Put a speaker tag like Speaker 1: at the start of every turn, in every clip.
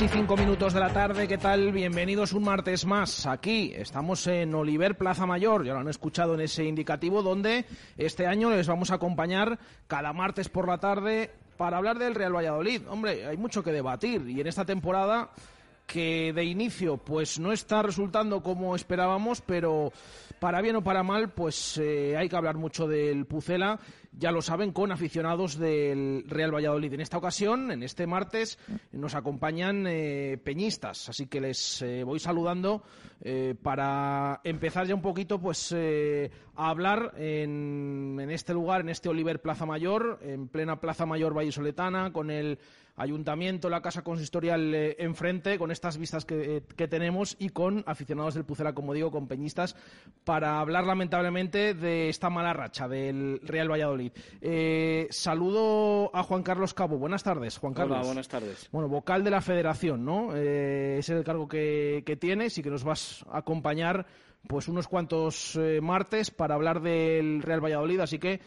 Speaker 1: Y cinco minutos de la tarde, ¿qué tal? Bienvenidos un martes más. Aquí estamos en Oliver Plaza Mayor, ya lo han escuchado en ese indicativo, donde este año les vamos a acompañar cada martes por la tarde para hablar del Real Valladolid. Hombre, hay mucho que debatir y en esta temporada que de inicio pues no está resultando como esperábamos, pero para bien o para mal, pues eh, hay que hablar mucho del Pucela, ya lo saben, con aficionados del Real Valladolid. En esta ocasión, en este martes, nos acompañan eh, peñistas, así que les eh, voy saludando para empezar ya un poquito pues a hablar en, en este lugar, en este Oliver Plaza Mayor, en plena Plaza Mayor Vallisoletana, con el ayuntamiento, la casa consistorial eh, enfrente, con estas vistas eh, que, tenemos y con aficionados del Pucela, como digo, con peñistas, para hablar lamentablemente de esta mala racha del Real Valladolid. Eh, saludo a Juan Carlos Cabo. Buenas tardes, Juan Carlos.
Speaker 2: Hola, buenas tardes.
Speaker 1: Bueno, vocal de la federación, ¿no? ese es el cargo que, que, tienes y que nos vas a acompañar pues unos cuantos martes para hablar del Real Valladolid, así que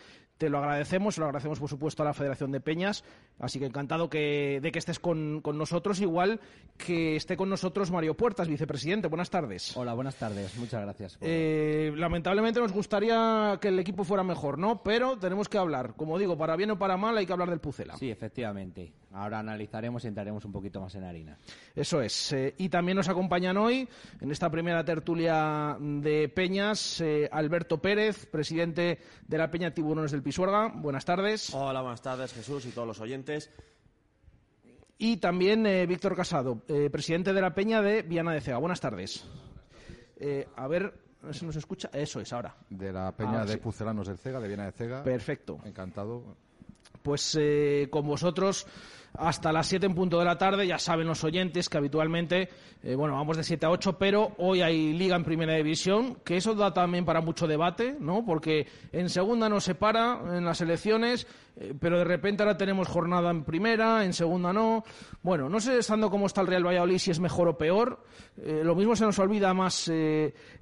Speaker 1: te lo agradecemos, lo agradecemos por supuesto a la Federación de Peñas, así que encantado que, de que estés con, nosotros, igual que esté con nosotros Mario Puertas, vicepresidente. Buenas tardes.
Speaker 3: Hola, buenas tardes, muchas gracias.
Speaker 1: Eh, lamentablemente nos gustaría que el equipo fuera mejor, ¿no? Pero tenemos que hablar, como digo, para bien o para mal hay que hablar del Pucela.
Speaker 3: Sí, efectivamente. Ahora analizaremos y entraremos un poquito más en harina.
Speaker 1: Eso es. Eh, y también nos acompañan hoy, en esta primera tertulia de Peñas, eh, Alberto Pérez, presidente de la Peña Tiburones del Pisuerga. Buenas tardes.
Speaker 4: Hola, buenas tardes, Jesús y todos los oyentes.
Speaker 1: Y también eh, Víctor Casado, presidente de la Peña de Viana de Cega. Buenas tardes. a ver, ¿se nos escucha? Eso es, ahora.
Speaker 5: De la Peña de Pucelanos del Cega, de Viana de Cega.
Speaker 1: Perfecto.
Speaker 5: Encantado.
Speaker 1: Pues con vosotros hasta las 7 en punto de la tarde. Ya saben los oyentes que habitualmente, eh, bueno, vamos de 7 a 8, pero hoy hay liga en primera división, que eso da también para mucho debate, ¿no? Porque en segunda no se para en las elecciones, eh, pero de repente ahora tenemos jornada en primera, en segunda no. Bueno, no sé estando cómo está el Real Valladolid si es mejor o peor. Eh, lo mismo se nos olvida más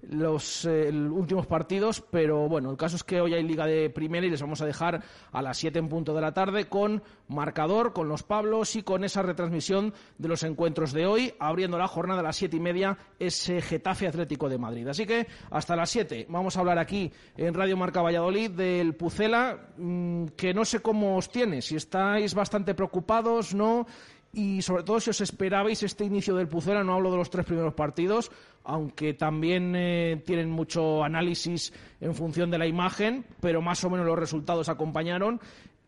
Speaker 1: los últimos partidos, pero bueno, el caso es que hoy hay liga de primera y les vamos a dejar a las 7 en punto de la tarde con marcador, con los Pablos y con esa retransmisión de los encuentros de hoy, abriendo la jornada a las siete y media, ese Getafe Atlético de Madrid. Así que hasta las siete vamos a hablar aquí en Radio Marca Valladolid del Pucela, mm, que no cómo os tiene, si estáis bastante preocupados, ¿no? y sobre todo si os esperabais este inicio del Pucela, no hablo de los tres primeros partidos, aunque también eh, tienen mucho análisis en función de la imagen, pero más o menos los resultados acompañaron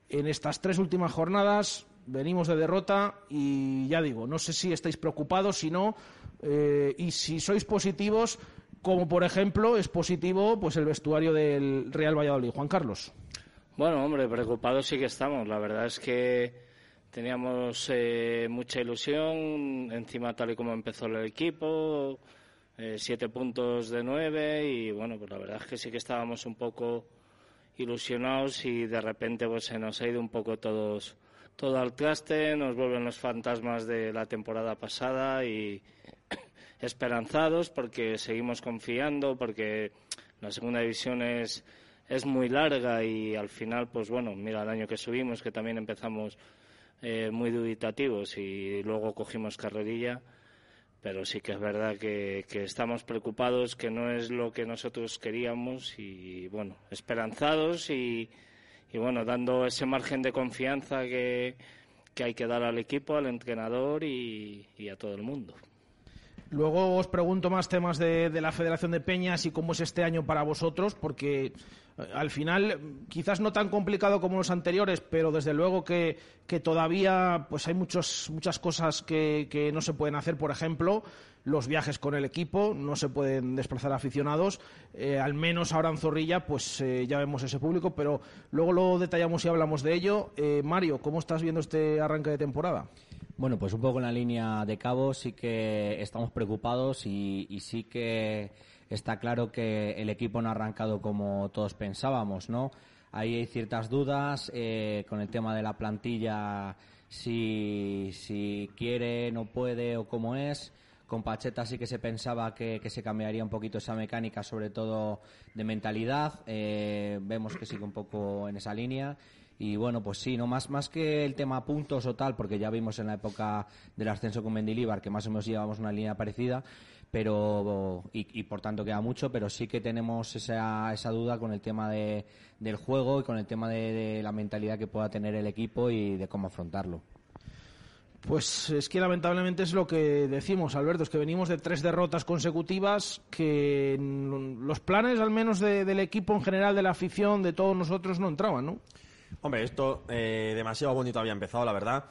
Speaker 1: en estas tres últimas jornadas venimos de derrota y ya digo, no sé si estáis preocupados, si no, eh, y si sois positivos, como por ejemplo es positivo pues el vestuario del Real Valladolid. Juan Carlos.
Speaker 2: Bueno, hombre, preocupados sí que estamos. La verdad es que teníamos eh, mucha ilusión, encima tal y como empezó el equipo, eh, siete puntos de nueve y bueno, pues la verdad es que sí que estábamos un poco ilusionados y de repente pues se nos ha ido un poco todos todo al traste, nos vuelven los fantasmas de la temporada pasada y esperanzados porque seguimos confiando, porque la segunda división es, es muy larga y al final, pues bueno, mira el año que subimos, que también empezamos eh, muy dubitativos y luego cogimos carrerilla pero sí que es verdad que, estamos preocupados, que no es lo que nosotros queríamos y bueno, esperanzados y, bueno, dando ese margen de confianza que, hay que dar al equipo, al entrenador y, a todo el mundo.
Speaker 1: Luego os pregunto más temas de, la Federación de Peñas y cómo es este año para vosotros, porque al final quizás no tan complicado como los anteriores, pero desde luego que, todavía pues hay muchos, muchas cosas que, no se pueden hacer. Por ejemplo, los viajes con el equipo, no se pueden desplazar aficionados. Eh, al menos ahora en Zorrilla, pues eh, ya vemos ese público, pero luego lo detallamos y hablamos de ello. Mario, ¿cómo estás viendo este arranque de temporada?
Speaker 3: Bueno, pues un poco en la línea de cabo sí que estamos preocupados y, sí que está claro que el equipo no ha arrancado como todos pensábamos, ¿no? Ahí hay ciertas dudas eh, con el tema de la plantilla, si, si quiere, no puede o cómo es. Con Pacheta sí que se pensaba que, se cambiaría un poquito esa mecánica, sobre todo de mentalidad. Eh, vemos que sigue un poco en esa línea. Y bueno, pues sí, no más, más que el tema puntos o tal, porque ya vimos en la época del ascenso con Mendilibar que más o menos llevamos una línea parecida, pero y, por tanto queda mucho, pero sí que tenemos esa, esa duda con el tema de, del juego y con el tema de, la mentalidad que pueda tener el equipo y de cómo afrontarlo.
Speaker 1: Pues es que lamentablemente es lo que decimos, Alberto, es que venimos de tres derrotas consecutivas, que los planes al menos del equipo en general, de la afición, de todos nosotros no entraban, ¿no?
Speaker 4: Hombre, esto eh, demasiado bonito había empezado, la verdad.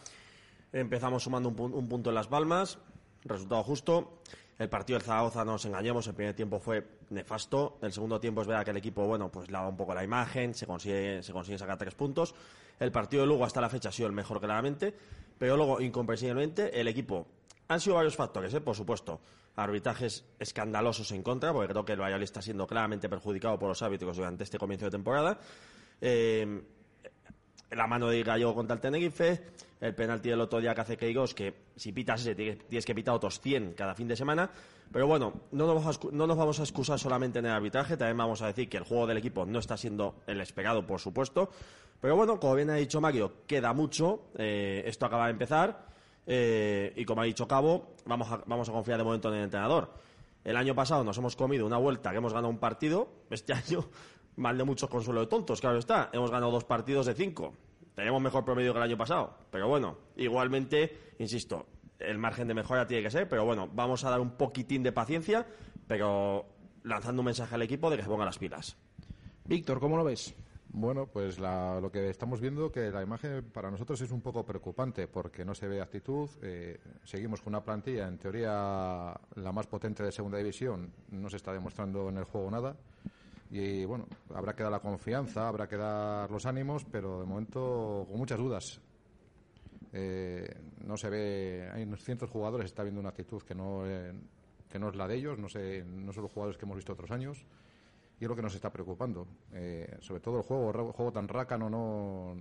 Speaker 4: Empezamos sumando un, punto en Las Palmas, resultado justo. El partido del Zaragoza, no nos engañemos, el primer tiempo fue nefasto. El segundo tiempo es verdad que el equipo, bueno, pues lava un poco la imagen, se consigue, sacar tres puntos. El partido de Lugo hasta la fecha ha sido el mejor claramente, pero luego, incomprensiblemente, el equipo... Han sido varios factores, ¿eh? por supuesto. Arbitrajes escandalosos en contra, porque creo que el Valladolid está siendo claramente perjudicado por los árbitros durante este comienzo de temporada. Eh, la mano de Gallo contra el Tenerife, el penalti del otro día que hace Queiroz, que si pitas ese tienes que pitar otros 100 cada fin de semana. Pero bueno, no nos, vamos a, no excusar solamente en el arbitraje, también vamos a decir que el juego del equipo no está siendo el esperado, por supuesto. Pero bueno, como bien ha dicho Mario, queda mucho, eh, esto acaba de empezar, eh, y como ha dicho Cabo, vamos vamos a confiar de momento en el entrenador. El año pasado nos hemos comido una vuelta que hemos ganado un partido, este año mal de muchos consuelo de tontos, claro está. Hemos ganado dos partidos de cinco. Tenemos mejor promedio que el año pasado. Pero bueno, igualmente, insisto, el margen de mejora tiene que ser. Pero bueno, vamos a dar un poquitín de paciencia, pero lanzando un mensaje al equipo de que se ponga las pilas.
Speaker 1: Víctor, ¿cómo lo ves?
Speaker 5: Bueno, pues lo que estamos viendo que la imagen para nosotros es un poco preocupante porque no se ve actitud. Eh, seguimos con una plantilla, en teoría, la más potente de segunda división. No se está demostrando en el juego nada. Y bueno, habrá que dar la confianza, habrá que dar los ánimos, pero de momento con muchas dudas. Eh, no se ve, hay cientos jugadores, está viendo una actitud que no, eh, que no es la de ellos, no, sé, no son los jugadores que hemos visto otros años. Y es lo que nos está preocupando. Eh, sobre todo el juego, juego tan rácano, no,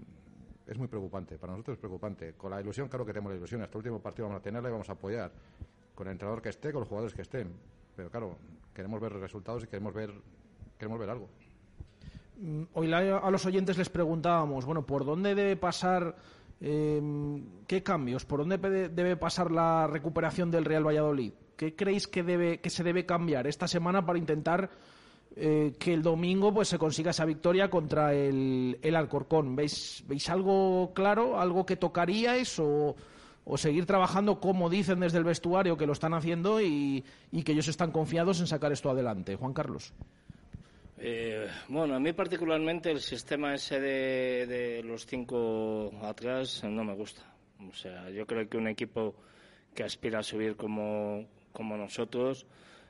Speaker 5: es muy preocupante. Para nosotros es preocupante. Con la ilusión, claro que tenemos la ilusión. Hasta el último partido vamos a tenerla y vamos a apoyar. Con el entrenador que esté, con los jugadores que estén. Pero claro, queremos ver resultados y queremos ver queremos ver algo.
Speaker 1: Mm, hoy a los oyentes les preguntábamos, bueno, ¿por dónde debe pasar, em, qué cambios, por dónde debe pasar la recuperación del Real Valladolid? ¿Qué creéis que, debe, que se debe cambiar esta semana para intentar eh, que el domingo pues se consiga esa victoria contra el, el Alcorcón? ¿Veis, ¿Veis algo claro, algo que tocaríais o, o seguir trabajando como dicen desde el vestuario que lo están haciendo y, y que ellos están confiados en sacar esto adelante? Juan Carlos.
Speaker 2: Eh, bueno, a mí particularmente el sistema ese de, los cinco atrás no me gusta. O sea, yo creo que un equipo que aspira a subir como, como nosotros,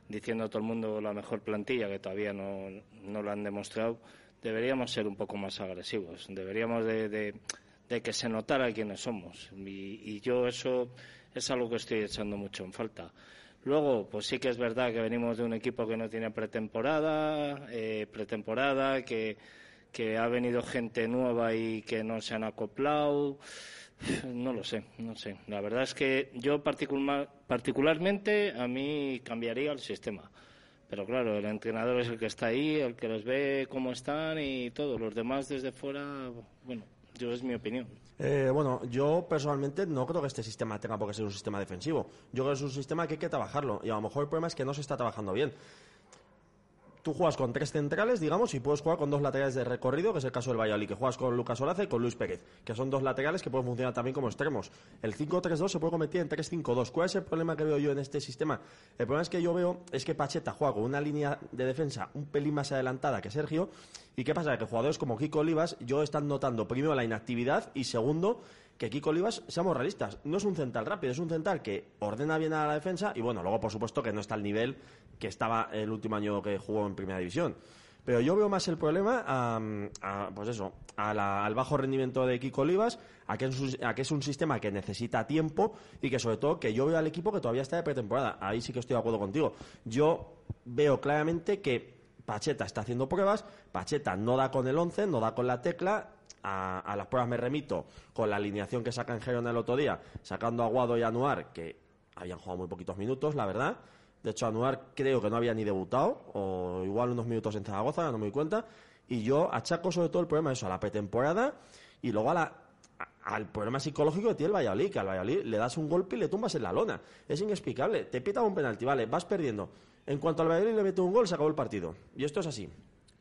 Speaker 2: diciendo a todo el mundo la mejor plantilla, que todavía no, no lo han demostrado, deberíamos ser un poco más agresivos. Deberíamos de, de, que se notara quiénes somos. y yo eso es algo que estoy echando mucho en falta. Luego, pues sí que es verdad que venimos de un equipo que no tiene pretemporada, eh, pretemporada, que, ha venido gente nueva y que no se han acoplado. No lo sé, no sé. La verdad es que yo particularmente a mí cambiaría el sistema. Pero claro, el entrenador es el que está ahí, el que los ve cómo están y todo. Los demás desde fuera, bueno, yo es mi opinión.
Speaker 4: Eh, bueno, yo personalmente no creo que este sistema tenga por qué ser un sistema defensivo. Yo creo que es un sistema que hay que trabajarlo y a lo mejor el problema es que no se está trabajando bien. Tú juegas con tres centrales, digamos, y puedes jugar con dos laterales de recorrido, que es el caso del Valladolid, que juegas con Lucas Olaza y con Luis Pérez, que son dos laterales que pueden funcionar también como extremos. El 5-3-2 se puede convertir en 3-5-2. ¿Cuál es el problema que veo yo en este sistema? El problema es que yo veo es que Pacheta juega con una línea de defensa un pelín más adelantada que Sergio. ¿Y qué pasa? Que jugadores como Kiko Olivas, yo están notando primero la inactividad y segundo que Kiko Olivas, seamos realistas, no es un central rápido, es un central que ordena bien a la defensa y bueno, luego por supuesto que no está al nivel que estaba el último año que jugó en Primera División. Pero yo veo más el problema a, pues eso, al bajo rendimiento de Kiko Olivas, a que, es un, a que es un sistema que necesita tiempo y que sobre todo que yo veo al equipo que todavía está de pretemporada. Ahí sí que estoy de acuerdo contigo. Yo veo claramente que Pacheta está haciendo pruebas, Pacheta no da con el 11, no da con la tecla, a, las pruebas me remito con la alineación que saca en Gerona el otro día, sacando a Guado y Anuar, que habían jugado muy poquitos minutos, la verdad. De hecho, Anuar creo que no había ni debutado, o igual unos minutos en Zaragoza, no me doy cuenta. Y yo achaco sobre todo el problema de eso, a la pretemporada y luego a la, al problema psicológico que tiene el Valladolid, que al Valladolid le das un golpe y le tumbas en la lona. Es inexplicable. Te pita un penalti, vale, vas perdiendo. En cuanto al Valladolid le mete un gol, se acabó el partido. Y esto es así.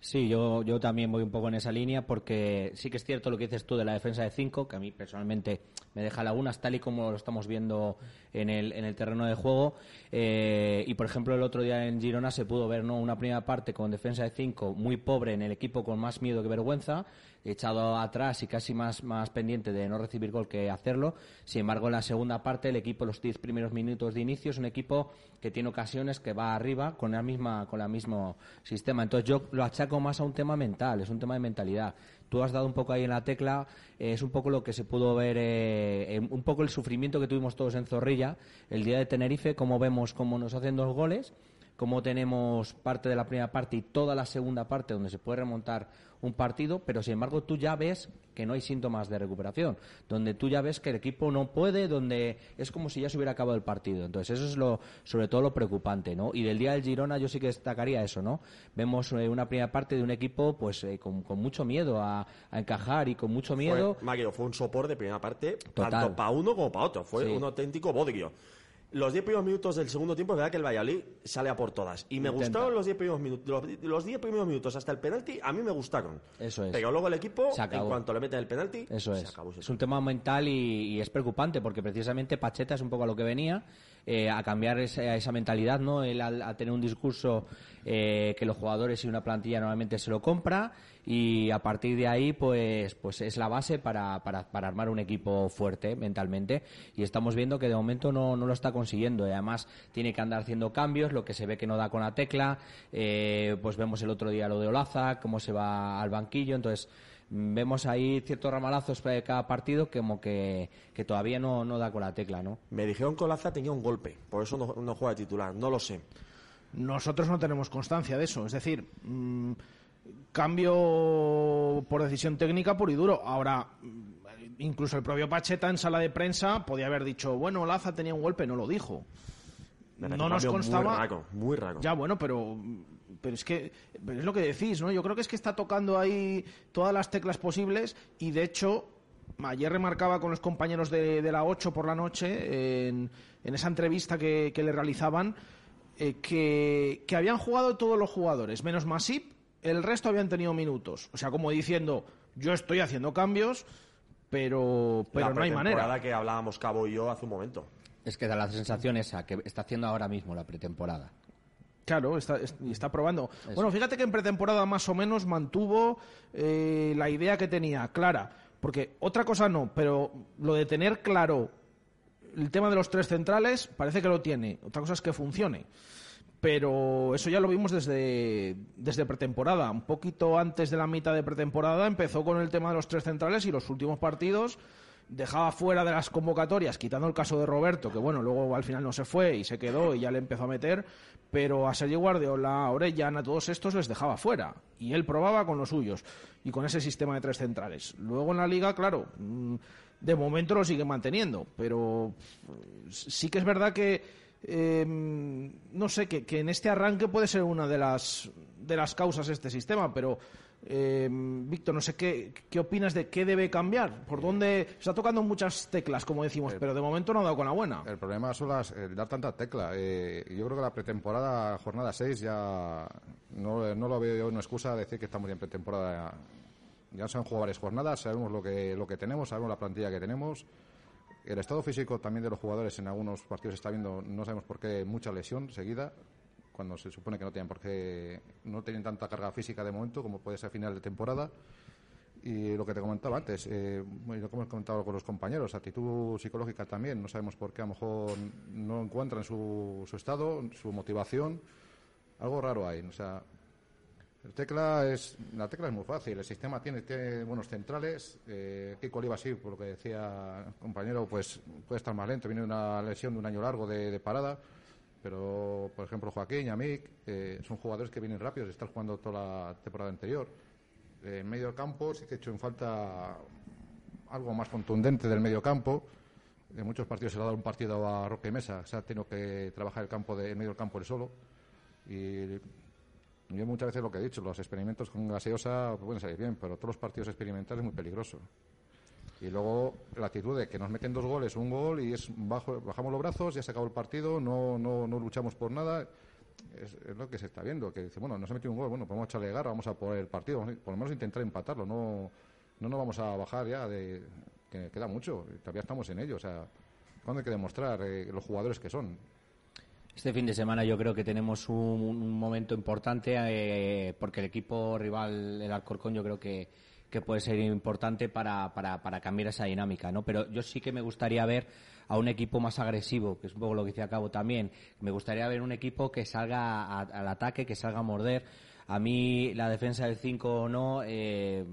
Speaker 3: Sí, yo, yo también voy un poco en esa línea porque sí que es cierto lo que dices tú de la defensa de cinco, que a mí personalmente me deja lagunas tal y como lo estamos viendo en el, en el terreno de juego. Eh, y por ejemplo el otro día en Girona se pudo ver ¿no? una primera parte con defensa de cinco muy pobre en el equipo con más miedo que vergüenza echado atrás y casi más, más pendiente de no recibir gol que hacerlo. Sin embargo, en la segunda parte, el equipo, los 10 primeros minutos de inicio, es un equipo que tiene ocasiones que va arriba con la misma con el mismo sistema. Entonces, yo lo achaco más a un tema mental, es un tema de mentalidad. Tú has dado un poco ahí en la tecla, eh, es un poco lo que se pudo ver, eh, un poco el sufrimiento que tuvimos todos en Zorrilla el día de Tenerife, como vemos cómo nos hacen dos goles como tenemos parte de la primera parte y toda la segunda parte donde se puede remontar un partido, pero sin embargo tú ya ves que no hay síntomas de recuperación, donde tú ya ves que el equipo no puede, donde es como si ya se hubiera acabado el partido. Entonces eso es lo, sobre todo lo preocupante, ¿no? Y del día del Girona yo sí que destacaría eso, ¿no? Vemos eh, una primera parte de un equipo pues eh, con, mucho miedo a, encajar y con mucho miedo.
Speaker 4: Fue, fue un sopor de primera parte, tanto para uno como para otro, fue un auténtico bodrio los 10 primeros minutos del segundo tiempo, es verdad que el Valladolid sale a por todas. Y me gustaron los 10 primeros minutos. Los 10 primeros minutos hasta el penalti, a mí me gustaron.
Speaker 3: Eso es.
Speaker 4: Pero luego el equipo, en cuanto le meten el penalti,
Speaker 3: Eso
Speaker 4: es.
Speaker 3: es un tema mental y, es preocupante porque precisamente Pacheta es un poco a lo que venía. Eh, a cambiar esa, esa mentalidad, ¿no? Él a, tener un discurso eh, que los jugadores y una plantilla normalmente se lo compra y a partir de ahí pues pues es la base para, para, para armar un equipo fuerte mentalmente y estamos viendo que de momento no, no lo está consiguiendo y además tiene que andar haciendo cambios lo que se ve que no da con la tecla eh, pues vemos el otro día lo de Olaza cómo se va al banquillo entonces vemos ahí ciertos ramalazos de cada partido como que, que todavía no, no, da con la tecla, ¿no?
Speaker 4: Me dijeron que Olaza tenía un golpe, por eso no, no juega titular, no lo sé.
Speaker 1: Nosotros no tenemos constancia de eso, es decir, mm, cambio por decisión técnica puro y duro. Ahora, incluso el propio Pacheta en sala de prensa podía haber dicho, bueno, Laza tenía un golpe, no lo dijo.
Speaker 4: No nos constaba. Muy raro, muy raro.
Speaker 1: Ya, bueno, pero, pero es que es lo que decís, ¿no? Yo creo que es que está tocando ahí todas las teclas posibles y de hecho ayer remarcaba con los compañeros de, la 8 por la noche en, esa entrevista que, le realizaban eh, que, que, habían jugado todos los jugadores, menos Masip el resto habían tenido minutos. O sea, como diciendo, yo estoy haciendo cambios, pero, pero no hay manera.
Speaker 4: que hablábamos Cabo y yo hace un momento.
Speaker 3: Es que da la sensación esa, que está haciendo ahora mismo la pretemporada.
Speaker 1: Claro, está, está probando. Bueno, fíjate que en pretemporada más o menos mantuvo eh, la idea que tenía clara. Porque otra cosa no, pero lo de tener claro el tema de los tres centrales parece que lo tiene. Otra cosa es que funcione pero eso ya lo vimos desde, desde pretemporada. Un poquito antes de la mitad de pretemporada empezó con el tema de los tres centrales y los últimos partidos dejaba fuera de las convocatorias, quitando el caso de Roberto, que bueno, luego al final no se fue y se quedó y ya le empezó a meter, pero a Sergio Guardiola, a Orellana, a todos estos les dejaba fuera y él probaba con los suyos y con ese sistema de tres centrales. Luego en la liga, claro, mm, de momento lo sigue manteniendo, pero sí que es verdad que eh, no sé, que, que en este arranque puede ser una de las, de las causas de este sistema, pero eh, Víctor, no sé qué, qué opinas de qué debe cambiar. ¿Por dónde? Está tocando muchas teclas, como decimos, pero de momento no ha dado con la buena.
Speaker 5: El problema son las, el dar tanta tecla. Eh, yo creo que la pretemporada, jornada 6, ya no, no lo veo yo una excusa decir que estamos en pretemporada. Ya se han jugado varias jornadas, sabemos lo que, lo que tenemos, sabemos la plantilla que tenemos. El estado físico también de los jugadores en algunos partidos se está viendo, no sabemos por qué, mucha lesión seguida cuando se supone que no tienen porque no tienen tanta carga física de momento como puede ser a final de temporada. Y lo que te comentaba antes, eh, lo que hemos comentado con los compañeros, actitud psicológica también, no sabemos por qué a lo mejor no encuentran su, estado, su motivación, algo raro hay. El tecla es, la tecla es muy fácil, el sistema tiene, tiene buenos centrales, eh, Kiko Oliva sí, por lo que decía el compañero, pues puede estar más lento, viene una lesión de un año largo de parada pero, por ejemplo, Joaquín, Yamik, eh, son jugadores que vienen rápidos, están jugando toda la temporada anterior. en medio campo sí que he hecho en falta algo más contundente del medio campo. En muchos partidos se le ha dado un partido a Roque Mesa, se ha tenido que trabajar el campo de, medio del campo él solo. Y yo muchas veces lo que he dicho, los experimentos con gaseosa pueden salir bien, pero todos los partidos experimentales es muy peligroso. Y luego la actitud de que nos meten dos goles, un gol y es bajo, bajamos los brazos, ya se acabó el partido, no, no, no luchamos por nada. Es, lo que se está viendo, que dice, bueno, no se metió un gol, bueno, podemos echarle garra, vamos a por el partido, por lo menos intentar empatarlo, no, no nos vamos a bajar ya, de, que queda mucho, todavía estamos en ello, o sea, ¿cuándo hay que demostrar eh, los jugadores que son?
Speaker 3: Este fin de semana yo creo que tenemos un, momento importante eh, porque el equipo rival, el Alcorcón, yo creo que que puede ser importante para, para, para, cambiar esa dinámica, ¿no? Pero yo sí que me gustaría ver a un equipo más agresivo, que es un poco lo que decía Cabo también. Me gustaría ver un equipo que salga al ataque, que salga a morder. A mí la defensa del 5 no, eh,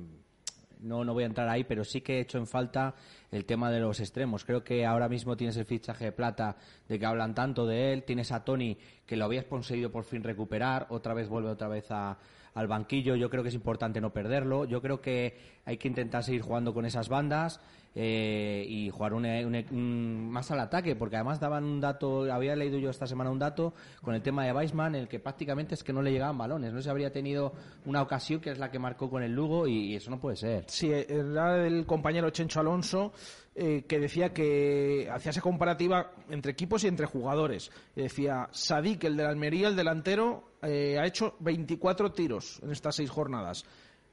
Speaker 3: no, no voy a entrar ahí, pero sí que he hecho en falta el tema de los extremos. Creo que ahora mismo tienes el fichaje de plata de que hablan tanto de él. Tienes a Tony, que lo habías conseguido por fin recuperar. Otra vez vuelve otra vez a, al banquillo. Yo creo que es importante no perderlo. Yo creo que hay que intentar seguir jugando con esas bandas eh, y jugar más al ataque, porque además daban un dato, había leído yo esta semana un dato con el tema de Weisman, en el que prácticamente es que no le llegaban balones. No se habría tenido una ocasión que es la que marcó con el Lugo y, eso no puede ser.
Speaker 1: Sí, era el compañero Chencho Alonso. Eh, que decía que hacía esa comparativa entre equipos y entre jugadores. decía, Sadik, el de la Almería, el delantero, eh, ha hecho 24 tiros en estas seis jornadas.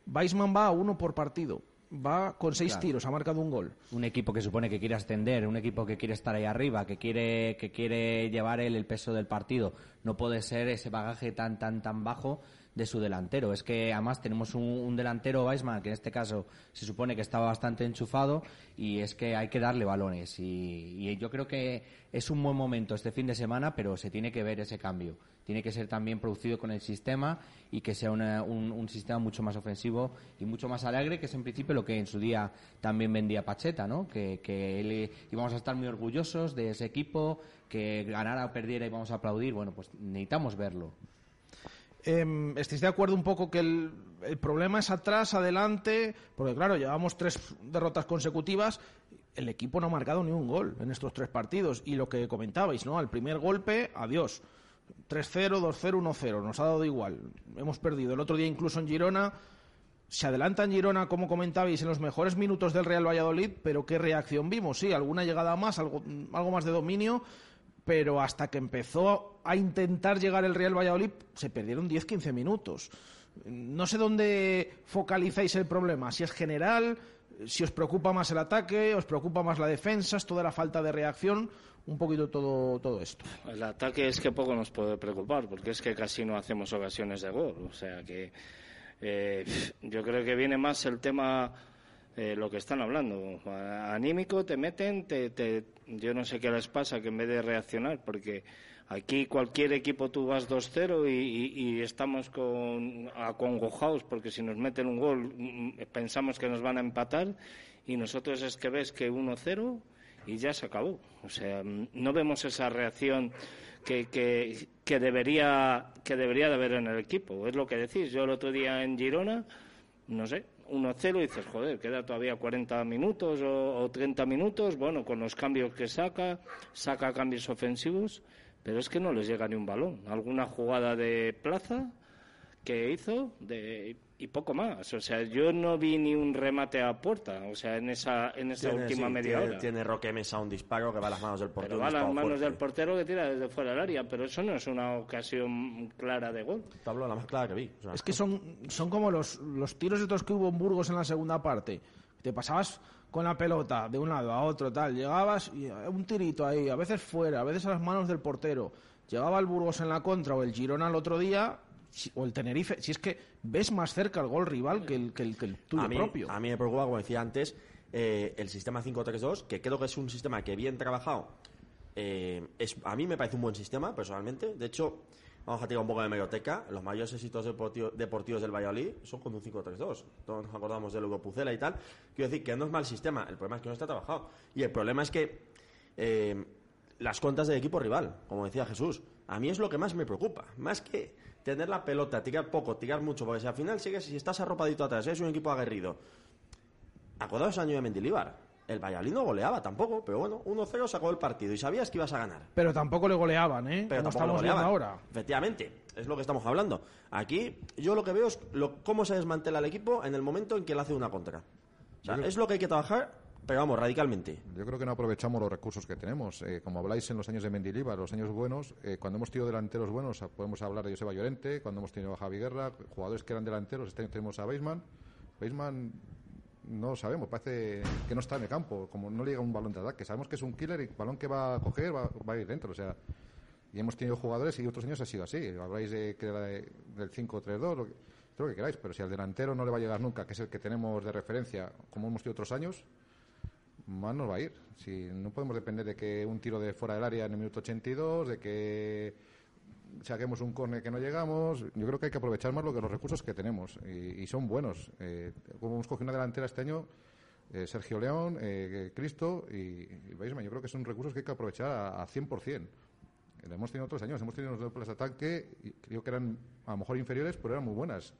Speaker 1: Weisman va a uno por partido. Va con seis tiros, ha marcado un gol.
Speaker 3: Un equipo que supone que quiere ascender, un equipo que quiere estar ahí arriba, que quiere, que quiere llevar el, el peso del partido. No puede ser ese bagaje tan, tan, tan bajo de su delantero. Es que además tenemos un, delantero, Weisman, que en este caso se supone que estaba bastante enchufado y es que hay que darle balones. Y, yo creo que es un buen momento este fin de semana, pero se tiene que ver ese cambio. Tiene que ser también producido con el sistema y que sea un, sistema mucho más ofensivo y mucho más alegre, que es en principio lo que en su día también vendía Pacheta, ¿no? Que, que él, íbamos a estar muy orgullosos de ese equipo, que ganara o perdiera íbamos a aplaudir. Bueno, pues necesitamos verlo.
Speaker 1: Eh, ¿Estáis de acuerdo un poco que el, problema es atrás, adelante? Porque claro, llevamos tres derrotas consecutivas. El equipo no ha marcado ni un gol en estos tres partidos. Y lo que comentabais, ¿no? Al primer golpe, adiós. 3-0, 2-0, 1-0. Nos ha dado igual. Hemos perdido. El otro día incluso en Girona. Se adelanta en Girona, como comentabais, en los mejores minutos del Real Valladolid, pero ¿qué reacción vimos? Sí, alguna llegada más, algo, algo más de dominio, pero hasta que empezó a intentar llegar el Real Valladolid se perdieron 10-15 minutos. No sé dónde focalizáis el problema, si es general, si os preocupa más el ataque, os preocupa más la defensa, es toda la falta de reacción, un poquito todo, todo esto.
Speaker 2: El ataque es que poco nos puede preocupar, porque es que casi no hacemos ocasiones de gol. O sea que eh, yo creo que viene más el tema eh, lo que están hablando. Anímico, te meten, te, yo no sé qué les pasa, que en vez de reaccionar, porque aquí cualquier equipo tú vas 2-0 y, estamos con, acongojados porque si nos meten un gol mm, pensamos que nos van a empatar y nosotros es que ves que 1-0 y ya se acabó. O sea, no vemos esa reacción que, que, que, debería, que debería de haber en el equipo. Es lo que decís. Yo el otro día en Girona, no sé, 1-0 y dices, joder, queda todavía 40 minutos o, 30 minutos, bueno, con los cambios que saca, saca cambios ofensivos, pero es que no les llega ni un balón. Alguna jugada de plaza que hizo de, y poco más. O sea, yo no vi ni un remate a puerta, o sea, en esa, en esa
Speaker 4: Tiene,
Speaker 2: última
Speaker 4: sí,
Speaker 2: media
Speaker 4: tiene,
Speaker 2: hora.
Speaker 4: Tiene Roque Mesa un disparo que va a las manos del portero.
Speaker 2: Pero va a las manos
Speaker 4: fuerte.
Speaker 2: del portero que tira desde fuera del área, pero eso no es una ocasión clara de gol.
Speaker 4: Te hablo la más clara que vi. O sea,
Speaker 1: Es que son, son como los, los tiros estos que hubo en Burgos en la segunda parte. Te pasabas con la pelota de un lado a otro, tal. Llegabas y eh, un tirito ahí, a veces fuera, a veces a las manos del portero. Llegaba el Burgos en la contra o el Girona al otro día o el Tenerife. Si es que ves más cerca el gol rival que el, que el, que el tuyo
Speaker 4: a mí,
Speaker 1: propio.
Speaker 4: A mí me preocupa, como decía antes, eh, el sistema 5-3-2, que creo que es un sistema que bien trabajado. eh, es, a mí me parece un buen sistema, personalmente. De hecho, vamos a tirar un poco de meroteca. Los mayores éxitos deportivo- deportivos del Valladolid son con un 5-3-2. Todos nos acordamos del Pucela y tal. Quiero decir que no es mal sistema. El problema es que no está trabajado. Y el problema es que eh, las cuentas del equipo rival, como decía Jesús, a mí es lo que más me preocupa. Más que tener la pelota, tirar poco, tirar mucho, porque si al final sigues, si estás arropadito atrás, es un equipo aguerrido. Acordaos año de Mendilibar. El Valladolid no goleaba tampoco, pero bueno, 1-0 sacó el partido y sabías que ibas a ganar.
Speaker 1: Pero tampoco le goleaban, ¿eh?
Speaker 4: Pero
Speaker 1: Como
Speaker 4: tampoco
Speaker 1: estamos viendo
Speaker 4: goleaban.
Speaker 1: ahora.
Speaker 4: Efectivamente, es lo que estamos hablando. Aquí yo lo que veo es lo, cómo se desmantela el equipo en el momento en que le hace una contra. O sea, es lo que hay que trabajar, pero vamos, radicalmente.
Speaker 5: Yo creo que no aprovechamos los recursos que tenemos. Eh, como habláis en los años de Mendilibar, los años buenos, eh, cuando hemos tenido delanteros buenos, podemos hablar de Joseba Llorente, cuando hemos tenido a Javi Guerra, jugadores que eran delanteros, este año tenemos a Beisman. Beisman no lo sabemos, parece que no está en el campo, como no le llega un balón de ataque. Sabemos que es un killer y el balón que va a coger va, a ir dentro. O sea, y hemos tenido jugadores y otros años ha sido así. Habláis de, que de- del 5-3-2, lo que, lo que queráis, pero si al delantero no le va a llegar nunca, que es el que tenemos de referencia, como hemos tenido otros años, más nos va a ir. Si no podemos depender de que un tiro de fuera del área en el minuto 82, de que saquemos un córner que no llegamos. Yo creo que hay que aprovechar más lo que los recursos que tenemos y, y son buenos. Eh, hemos cogido una delantera este año, eh, Sergio León, eh, Cristo y, y Weisman, yo creo que son recursos que hay que aprovechar a, a 100%. Lo hemos tenido otros años, hemos tenido unos duplas de ataque, y creo que eran a lo mejor inferiores, pero eran muy buenas.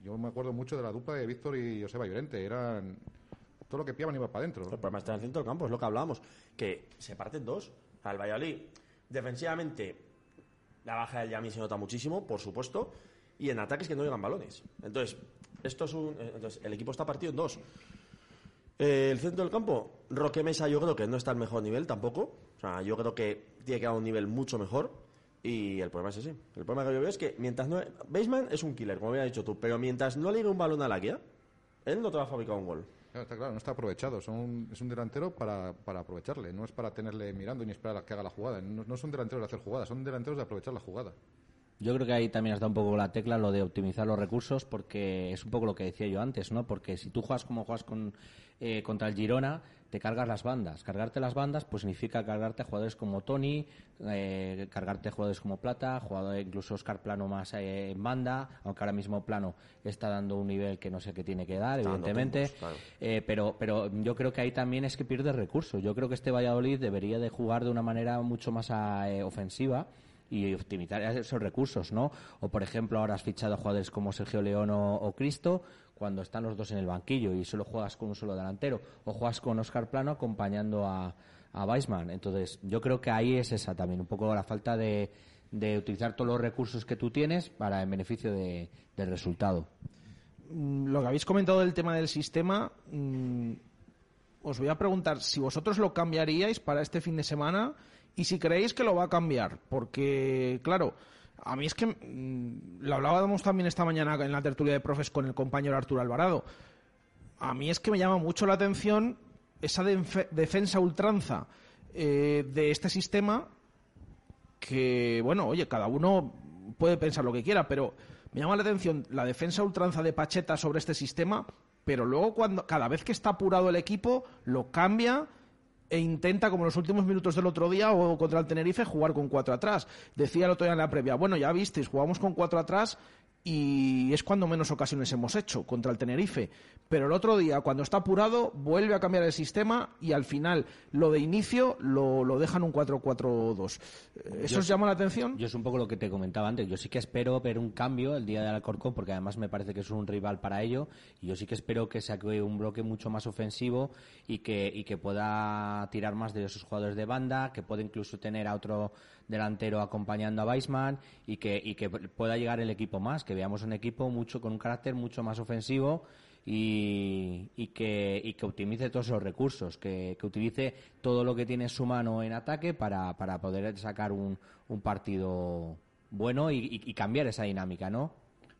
Speaker 5: Yo me acuerdo mucho de la dupla de Víctor y Joseba Llorente, eran todo lo que piaban iba para adentro.
Speaker 4: El problema está en el centro del campo, es lo que hablábamos, que se parten dos. Al Valladolid, defensivamente, la baja del Yami se nota muchísimo, por supuesto, y en ataques que no llegan balones. Entonces, esto es un, entonces el equipo está partido en dos. Eh, el centro del campo, Roque Mesa yo creo que no está al mejor nivel tampoco. O sea, yo creo que tiene que dar un nivel mucho mejor. Y el problema es ese. El problema que yo veo es que mientras no... Baseman es un killer, como había dicho tú, pero mientras no le llegue un balón a la guía, él no te va a fabricar un gol.
Speaker 5: Está claro, no está aprovechado. Son, es un delantero para, para aprovecharle, no es para tenerle mirando ni esperar a que haga la jugada. No, no son delanteros de hacer jugadas, son delanteros de aprovechar la jugada.
Speaker 3: Yo creo que ahí también has dado un poco la tecla lo de optimizar los recursos, porque es un poco lo que decía yo antes, ¿no? Porque si tú juegas como juegas con, eh, contra el Girona, te cargas las bandas. Cargarte las bandas, pues significa cargarte a jugadores como Tony, eh, cargarte a jugadores como Plata, jugadores incluso Oscar Plano más eh, en banda, aunque ahora mismo Plano está dando un nivel que no sé qué tiene que dar,
Speaker 4: Está
Speaker 3: evidentemente.
Speaker 4: claro.
Speaker 3: Eh, pero, pero yo creo que ahí también es que pierde recursos. Yo creo que este Valladolid debería de jugar de una manera mucho más eh, ofensiva y optimizar esos recursos, ¿no? O por ejemplo, ahora has fichado a jugadores como Sergio León o, o Cristo cuando están los dos en el banquillo y solo juegas con un solo delantero o juegas con Oscar Plano acompañando a, a Weisman. Entonces, yo creo que ahí es esa también, un poco la falta de, de utilizar todos los recursos que tú tienes para en beneficio de- del resultado.
Speaker 1: Mm, lo que habéis comentado del tema del sistema, mm, os voy a preguntar si vosotros lo cambiaríais para este fin de semana y si creéis que lo va a cambiar. Porque, claro, a mí es que mm, lo hablábamos también esta mañana en la tertulia de profes con el compañero Arturo Alvarado. A mí es que me llama mucho la atención esa defensa ultranza eh, de este sistema que, bueno, oye, cada uno puede pensar lo que quiera, pero me llama la atención la defensa ultranza de Pacheta sobre este sistema, pero luego cuando cada vez que está apurado el equipo lo cambia e intenta, como en los últimos minutos del otro día o contra el Tenerife, jugar con cuatro atrás. Decía el otro día en la previa, bueno, ya visteis, jugamos con cuatro atrás y es cuando menos ocasiones hemos hecho contra el Tenerife. Pero el otro día, cuando está apurado, vuelve a cambiar el sistema y al final lo de inicio lo, lo dejan un 4-4-2. ¿Eso os llama la atención?
Speaker 3: Yo es un poco lo que te comentaba antes. Yo sí que espero ver un cambio el día del Alcorcón, porque además me parece que es un rival para ello. Y yo sí que espero que saque un bloque mucho más ofensivo y que, y que pueda tirar más de esos jugadores de banda, que pueda incluso tener a otro delantero acompañando a Weisman y que, y que pueda llegar el equipo más, que veamos un equipo mucho con un carácter mucho más ofensivo y, y, que, y que optimice todos esos recursos, que, que, utilice todo lo que tiene en su mano en ataque para, para poder sacar un, un partido bueno y, cambiar esa dinámica, ¿no?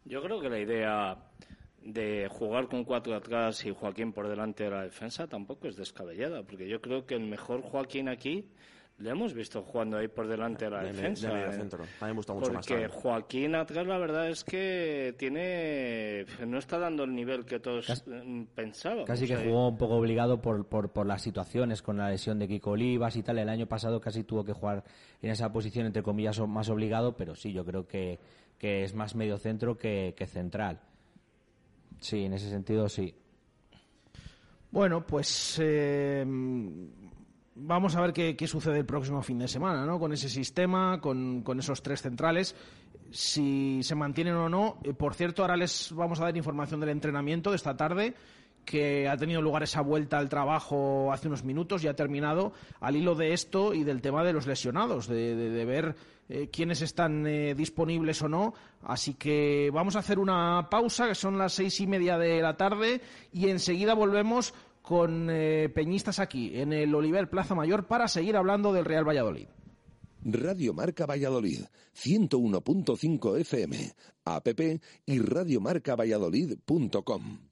Speaker 2: Yo creo que la idea de jugar con cuatro atrás y Joaquín por delante de la defensa tampoco es descabellada, porque yo creo que el mejor Joaquín aquí le hemos visto jugando ahí por delante de la
Speaker 4: De-
Speaker 2: defensa.
Speaker 4: de medio
Speaker 2: ¿eh?
Speaker 4: centro. A mí me gusta mucho más
Speaker 2: Porque. Joaquín atrás la verdad es que tiene no está dando el nivel que todos
Speaker 3: Casi-
Speaker 2: eh, pensábamos.
Speaker 3: Casi que
Speaker 2: ¿eh?
Speaker 3: jugó un poco obligado por, por, por las situaciones con la lesión de Kiko Olivas y tal. El año pasado casi tuvo que jugar en esa posición, entre comillas, más obligado, pero sí, yo creo que, que es más medio centro que, que central. Sí, en ese sentido sí.
Speaker 1: Bueno, pues eh, vamos a ver qué, sucede el próximo fin de semana, ¿no? Con ese sistema, con, esos tres centrales, si se mantienen o no. Eh, por cierto, ahora les vamos a dar información del entrenamiento de esta tarde que ha tenido lugar esa vuelta al trabajo hace unos minutos, ya ha terminado, al hilo de esto y del tema de los lesionados, de ver eh, quiénes están eh, disponibles o no. Así que vamos a hacer una pausa, que son las seis y media de la tarde, y enseguida volvemos con eh, Peñistas aquí, en el Oliver Plaza Mayor, para seguir hablando del Real Valladolid.
Speaker 6: Radio Marca Valladolid, 101.5 FM, app y radiomarcavalladolid.com.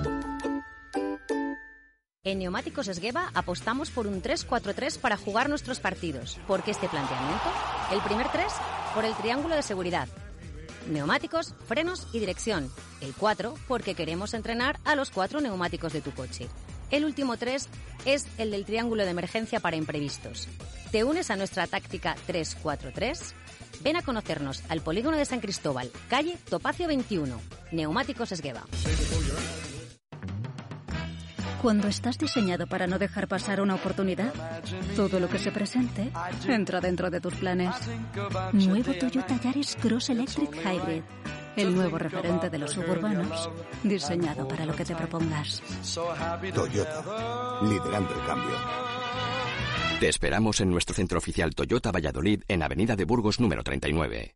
Speaker 7: En Neumáticos Esgueva apostamos por un 3-4-3 para jugar nuestros partidos. ¿Por qué este planteamiento? El primer 3 por el triángulo de seguridad. Neumáticos, frenos y dirección. El 4 porque queremos entrenar a los cuatro neumáticos de tu coche. El último 3 es el del triángulo de emergencia para imprevistos. ¿Te unes a nuestra táctica 3-4-3? Ven a conocernos al polígono de San Cristóbal, calle Topacio 21. Neumáticos Esgueva.
Speaker 8: Cuando estás diseñado para no dejar pasar una oportunidad, todo lo que se presente entra dentro de tus planes. Nuevo Toyota Yaris Cross Electric Hybrid. El nuevo referente de los suburbanos, diseñado para lo que te propongas.
Speaker 9: Toyota, liderando el cambio.
Speaker 10: Te esperamos en nuestro centro oficial Toyota Valladolid en Avenida de Burgos número 39.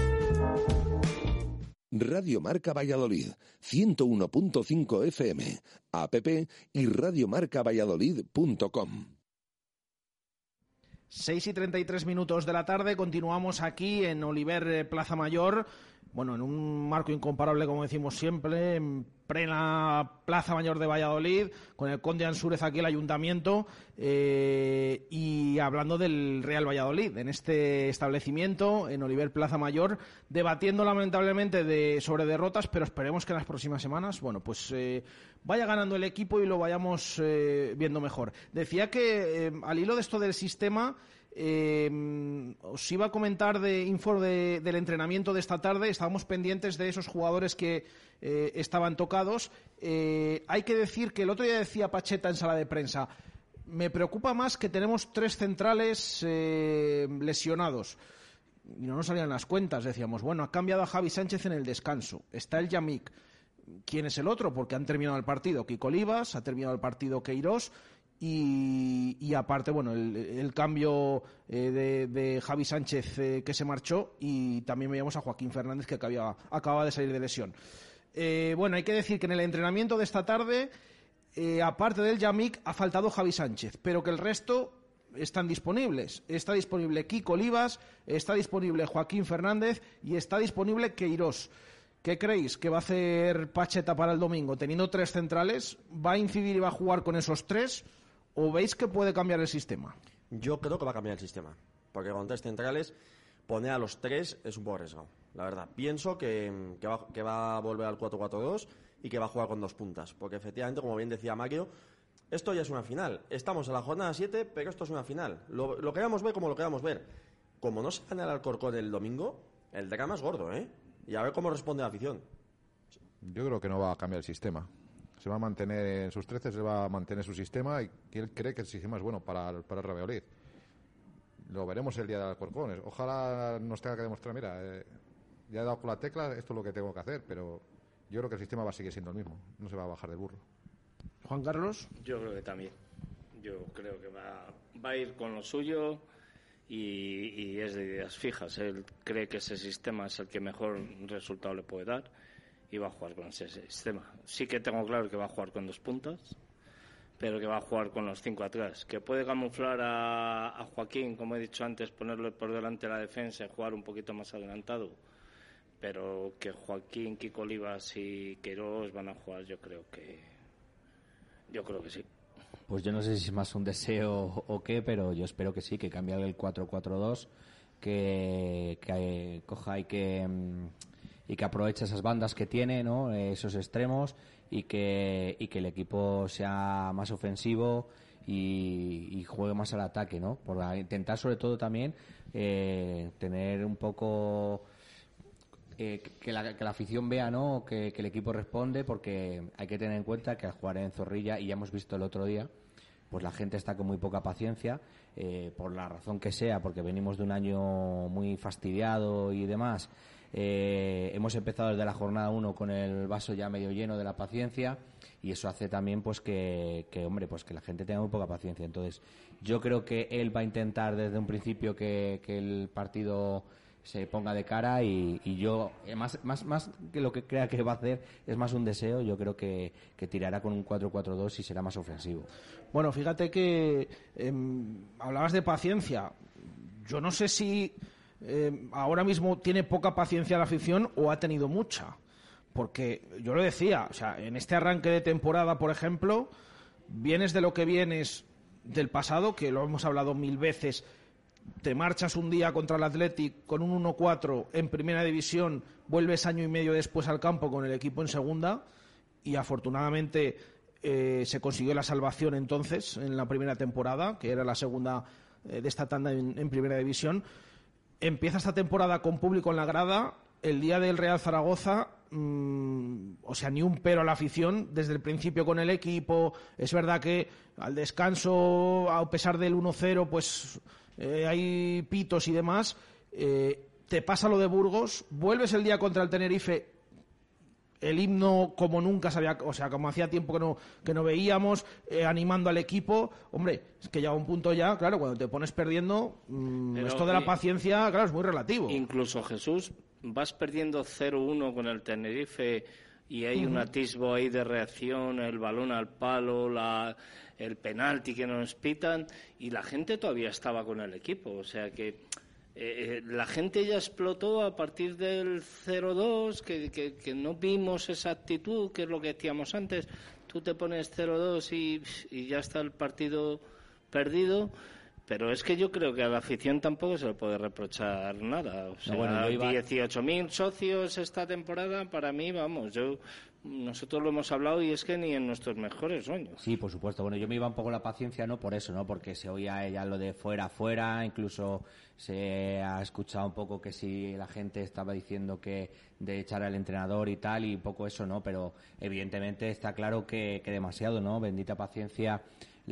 Speaker 6: Radio Marca Valladolid, 101.5 FM, app y radiomarcavalladolid.com.
Speaker 1: 6 y 33 minutos de la tarde, continuamos aquí en Oliver eh, Plaza Mayor, bueno, en un marco incomparable, como decimos siempre, en plena Plaza Mayor de Valladolid, con el Conde Ansúrez aquí el ayuntamiento, eh, y hablando del Real Valladolid, en este establecimiento, en Oliver Plaza Mayor, debatiendo lamentablemente de, sobre derrotas, pero esperemos que en las próximas semanas, bueno, pues eh, vaya ganando el equipo y lo vayamos eh, viendo mejor. Decía que al hilo de esto del sistema, eh, os iba a comentar de info de- del entrenamiento de esta tarde. Estábamos pendientes de esos jugadores que eh, estaban tocados. Eh, hay que decir que el otro día decía Pacheta en sala de prensa. Me preocupa más que tenemos tres centrales eh, lesionados. Y no nos salían las cuentas. Decíamos, bueno, ha cambiado a Javi Sánchez en el descanso. Está el Yamik. ¿Quién es el otro? Porque han terminado el partido Kiko Olivas, ha terminado el partido Queiroz Y, aparte, bueno, el, cambio eh, de, de Javi Sánchez eh, que se marchó y también veíamos a Joaquín Fernández que acababa, de salir de lesión. Eh, bueno, hay que decir que en el entrenamiento de esta tarde, eh, aparte del Yamik, ha faltado Javi Sánchez, pero que el resto están disponibles. Está disponible Kiko Olivas, está disponible Joaquín Fernández y está disponible Queirós. ¿Qué creéis que va a hacer Pacheta para el domingo? Teniendo tres centrales, ¿va a incidir y va a jugar con esos tres? ¿O veis que puede cambiar el sistema?
Speaker 4: Yo creo que va a cambiar el sistema. Porque con tres centrales, poner a los tres es un poco arriesgado. La verdad. Pienso que, que va, que va a volver al 4-4-2 y que va a jugar con dos puntas. Porque efectivamente, como bien decía Mario, esto ya es una final. Estamos en la jornada 7, pero esto es una final. Lo, lo queramos ver como lo queramos ver. Como no se gana el Alcorcón el domingo, el drama es gordo, ¿eh? Y a ver cómo responde la afición.
Speaker 5: Yo creo que no va a cambiar el sistema. Se va a mantener en sus 13, se va a mantener su sistema y que él cree que el sistema es bueno para, para el Lo veremos el día de Alcorcón. Ojalá nos tenga que demostrar, mira, eh, ya he dado con la tecla, esto es lo que tengo que hacer, pero yo creo que el sistema va a seguir siendo el mismo. No se va a bajar del burro.
Speaker 1: Juan Carlos.
Speaker 2: Yo creo que también. Yo creo que va, va a ir con lo suyo y, y es de ideas fijas. Él cree que ese sistema es el que mejor resultado le puede dar y va a jugar con ese sistema. Sí que tengo claro que va a jugar con dos puntas, pero que va a jugar con los cinco atrás. Que puede camuflar a, Joaquín, como he dicho antes, ponerle por delante la defensa y jugar un poquito más adelantado. Pero que Joaquín, Kiko Olivas y Queiroz van a jugar, yo creo que. Yo creo que sí.
Speaker 3: Pues yo no sé si es más un deseo o qué, pero yo espero que sí, que cambie el 4-4-2, que, que coja y que, mm, y que aproveche esas bandas que tiene, ¿no? esos extremos, y que, el equipo sea más ofensivo y, juegue más al ataque, ¿no? Por intentar sobre todo también eh, tener un poco eh, que, la, que la afición vea ¿no? que, el equipo responde porque hay que tener en cuenta que al jugar en Zorrilla y ya hemos visto el otro día pues la gente está con muy poca paciencia eh, por la razón que sea porque venimos de un año muy fastidiado y demás eh, hemos empezado desde la jornada 1 con el vaso ya medio lleno de la paciencia y eso hace también pues que, que, hombre pues que la gente tenga muy poca paciencia entonces yo creo que él va a intentar desde un principio que, que el partido se ponga de cara y, y yo, eh, más, más, más que lo que crea que va a hacer, es más un deseo, yo creo que, que tirará con un 4-4-2 y será más ofensivo.
Speaker 1: Bueno, fíjate que eh, hablabas de paciencia. Yo no sé si eh, ahora mismo tiene poca paciencia la afición o ha tenido mucha. Porque yo lo decía, o sea, en este arranque de temporada, por ejemplo, vienes de lo que vienes del pasado, que lo hemos hablado mil veces, te marchas un día contra el Athletic con un 1-4 en primera división, vuelves año y medio después al campo con el equipo en segunda y afortunadamente eh, se consiguió la salvación entonces en la primera temporada, que era la segunda eh, de esta tanda en, en primera división. Empieza esta temporada con público en la grada. El día del Real Zaragoza, mmm, o sea, ni un pero a la afición desde el principio con el equipo. Es verdad que al descanso, a pesar del 1-0, pues eh, hay pitos y demás. Eh, te pasa lo de Burgos, vuelves el día contra el Tenerife, el himno como nunca sabía, o sea, como hacía tiempo que no, que no veíamos, eh, animando al equipo. Hombre, es que llega un punto ya, claro, cuando te pones perdiendo, mmm,
Speaker 2: Pero,
Speaker 1: esto de la paciencia, claro, es muy relativo.
Speaker 2: Incluso Jesús, vas perdiendo 0-1 con el Tenerife y hay un atisbo ahí de reacción, el balón al palo, la, el penalti que nos pitan y la gente todavía estaba con el equipo. O sea que eh, eh, la gente ya explotó a partir del 0-2, que, que, que no vimos esa actitud, que es lo que decíamos antes. Tú te pones 0-2 y, y ya está el partido perdido. Pero es que yo creo que a la afición tampoco se le puede reprochar nada. O sea,
Speaker 3: bueno, yo iba-
Speaker 2: 18.000 socios esta temporada, para mí, vamos, yo nosotros lo hemos hablado y es que ni en nuestros mejores sueños.
Speaker 3: Sí, por supuesto. Bueno, yo me iba un poco la paciencia, no por eso, ¿no? Porque se oía ya lo de fuera, fuera, incluso se ha escuchado un poco que si la gente estaba diciendo que de echar al entrenador y tal, y un poco eso, ¿no? Pero evidentemente está claro que, que demasiado, ¿no? Bendita paciencia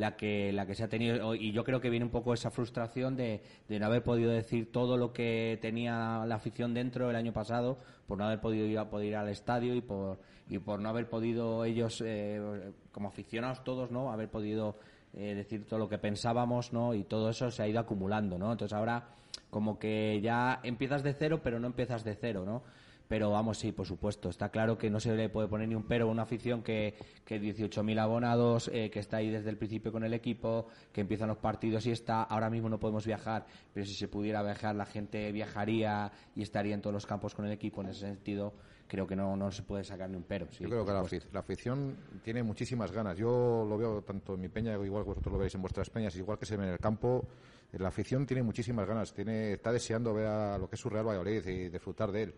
Speaker 3: la que la que se ha tenido y yo creo que viene un poco esa frustración de, de no haber podido decir todo lo que tenía la afición dentro el año pasado por no haber podido ir, a, poder ir al estadio y por y por no haber podido ellos eh, como aficionados todos no haber podido eh, decir todo lo que pensábamos, ¿no? Y todo eso se ha ido acumulando, ¿no? Entonces ahora como que ya empiezas de cero, pero no empiezas de cero, ¿no? Pero vamos, sí, por supuesto. Está claro que no se le puede poner ni un pero a una afición que, que 18.000 abonados, eh, que está ahí desde el principio con el equipo, que empiezan los partidos y está. Ahora mismo no podemos viajar, pero si se pudiera viajar, la gente viajaría y estaría en todos los campos con el equipo. En ese sentido, creo que no, no se puede sacar ni un pero. Sí,
Speaker 5: Yo creo que la, la afición tiene muchísimas ganas. Yo lo veo tanto en mi peña, igual que vosotros lo veis en vuestras peñas, igual que se ve en el campo. La afición tiene muchísimas ganas, tiene, está deseando ver a lo que es su Real Valladolid y disfrutar de él.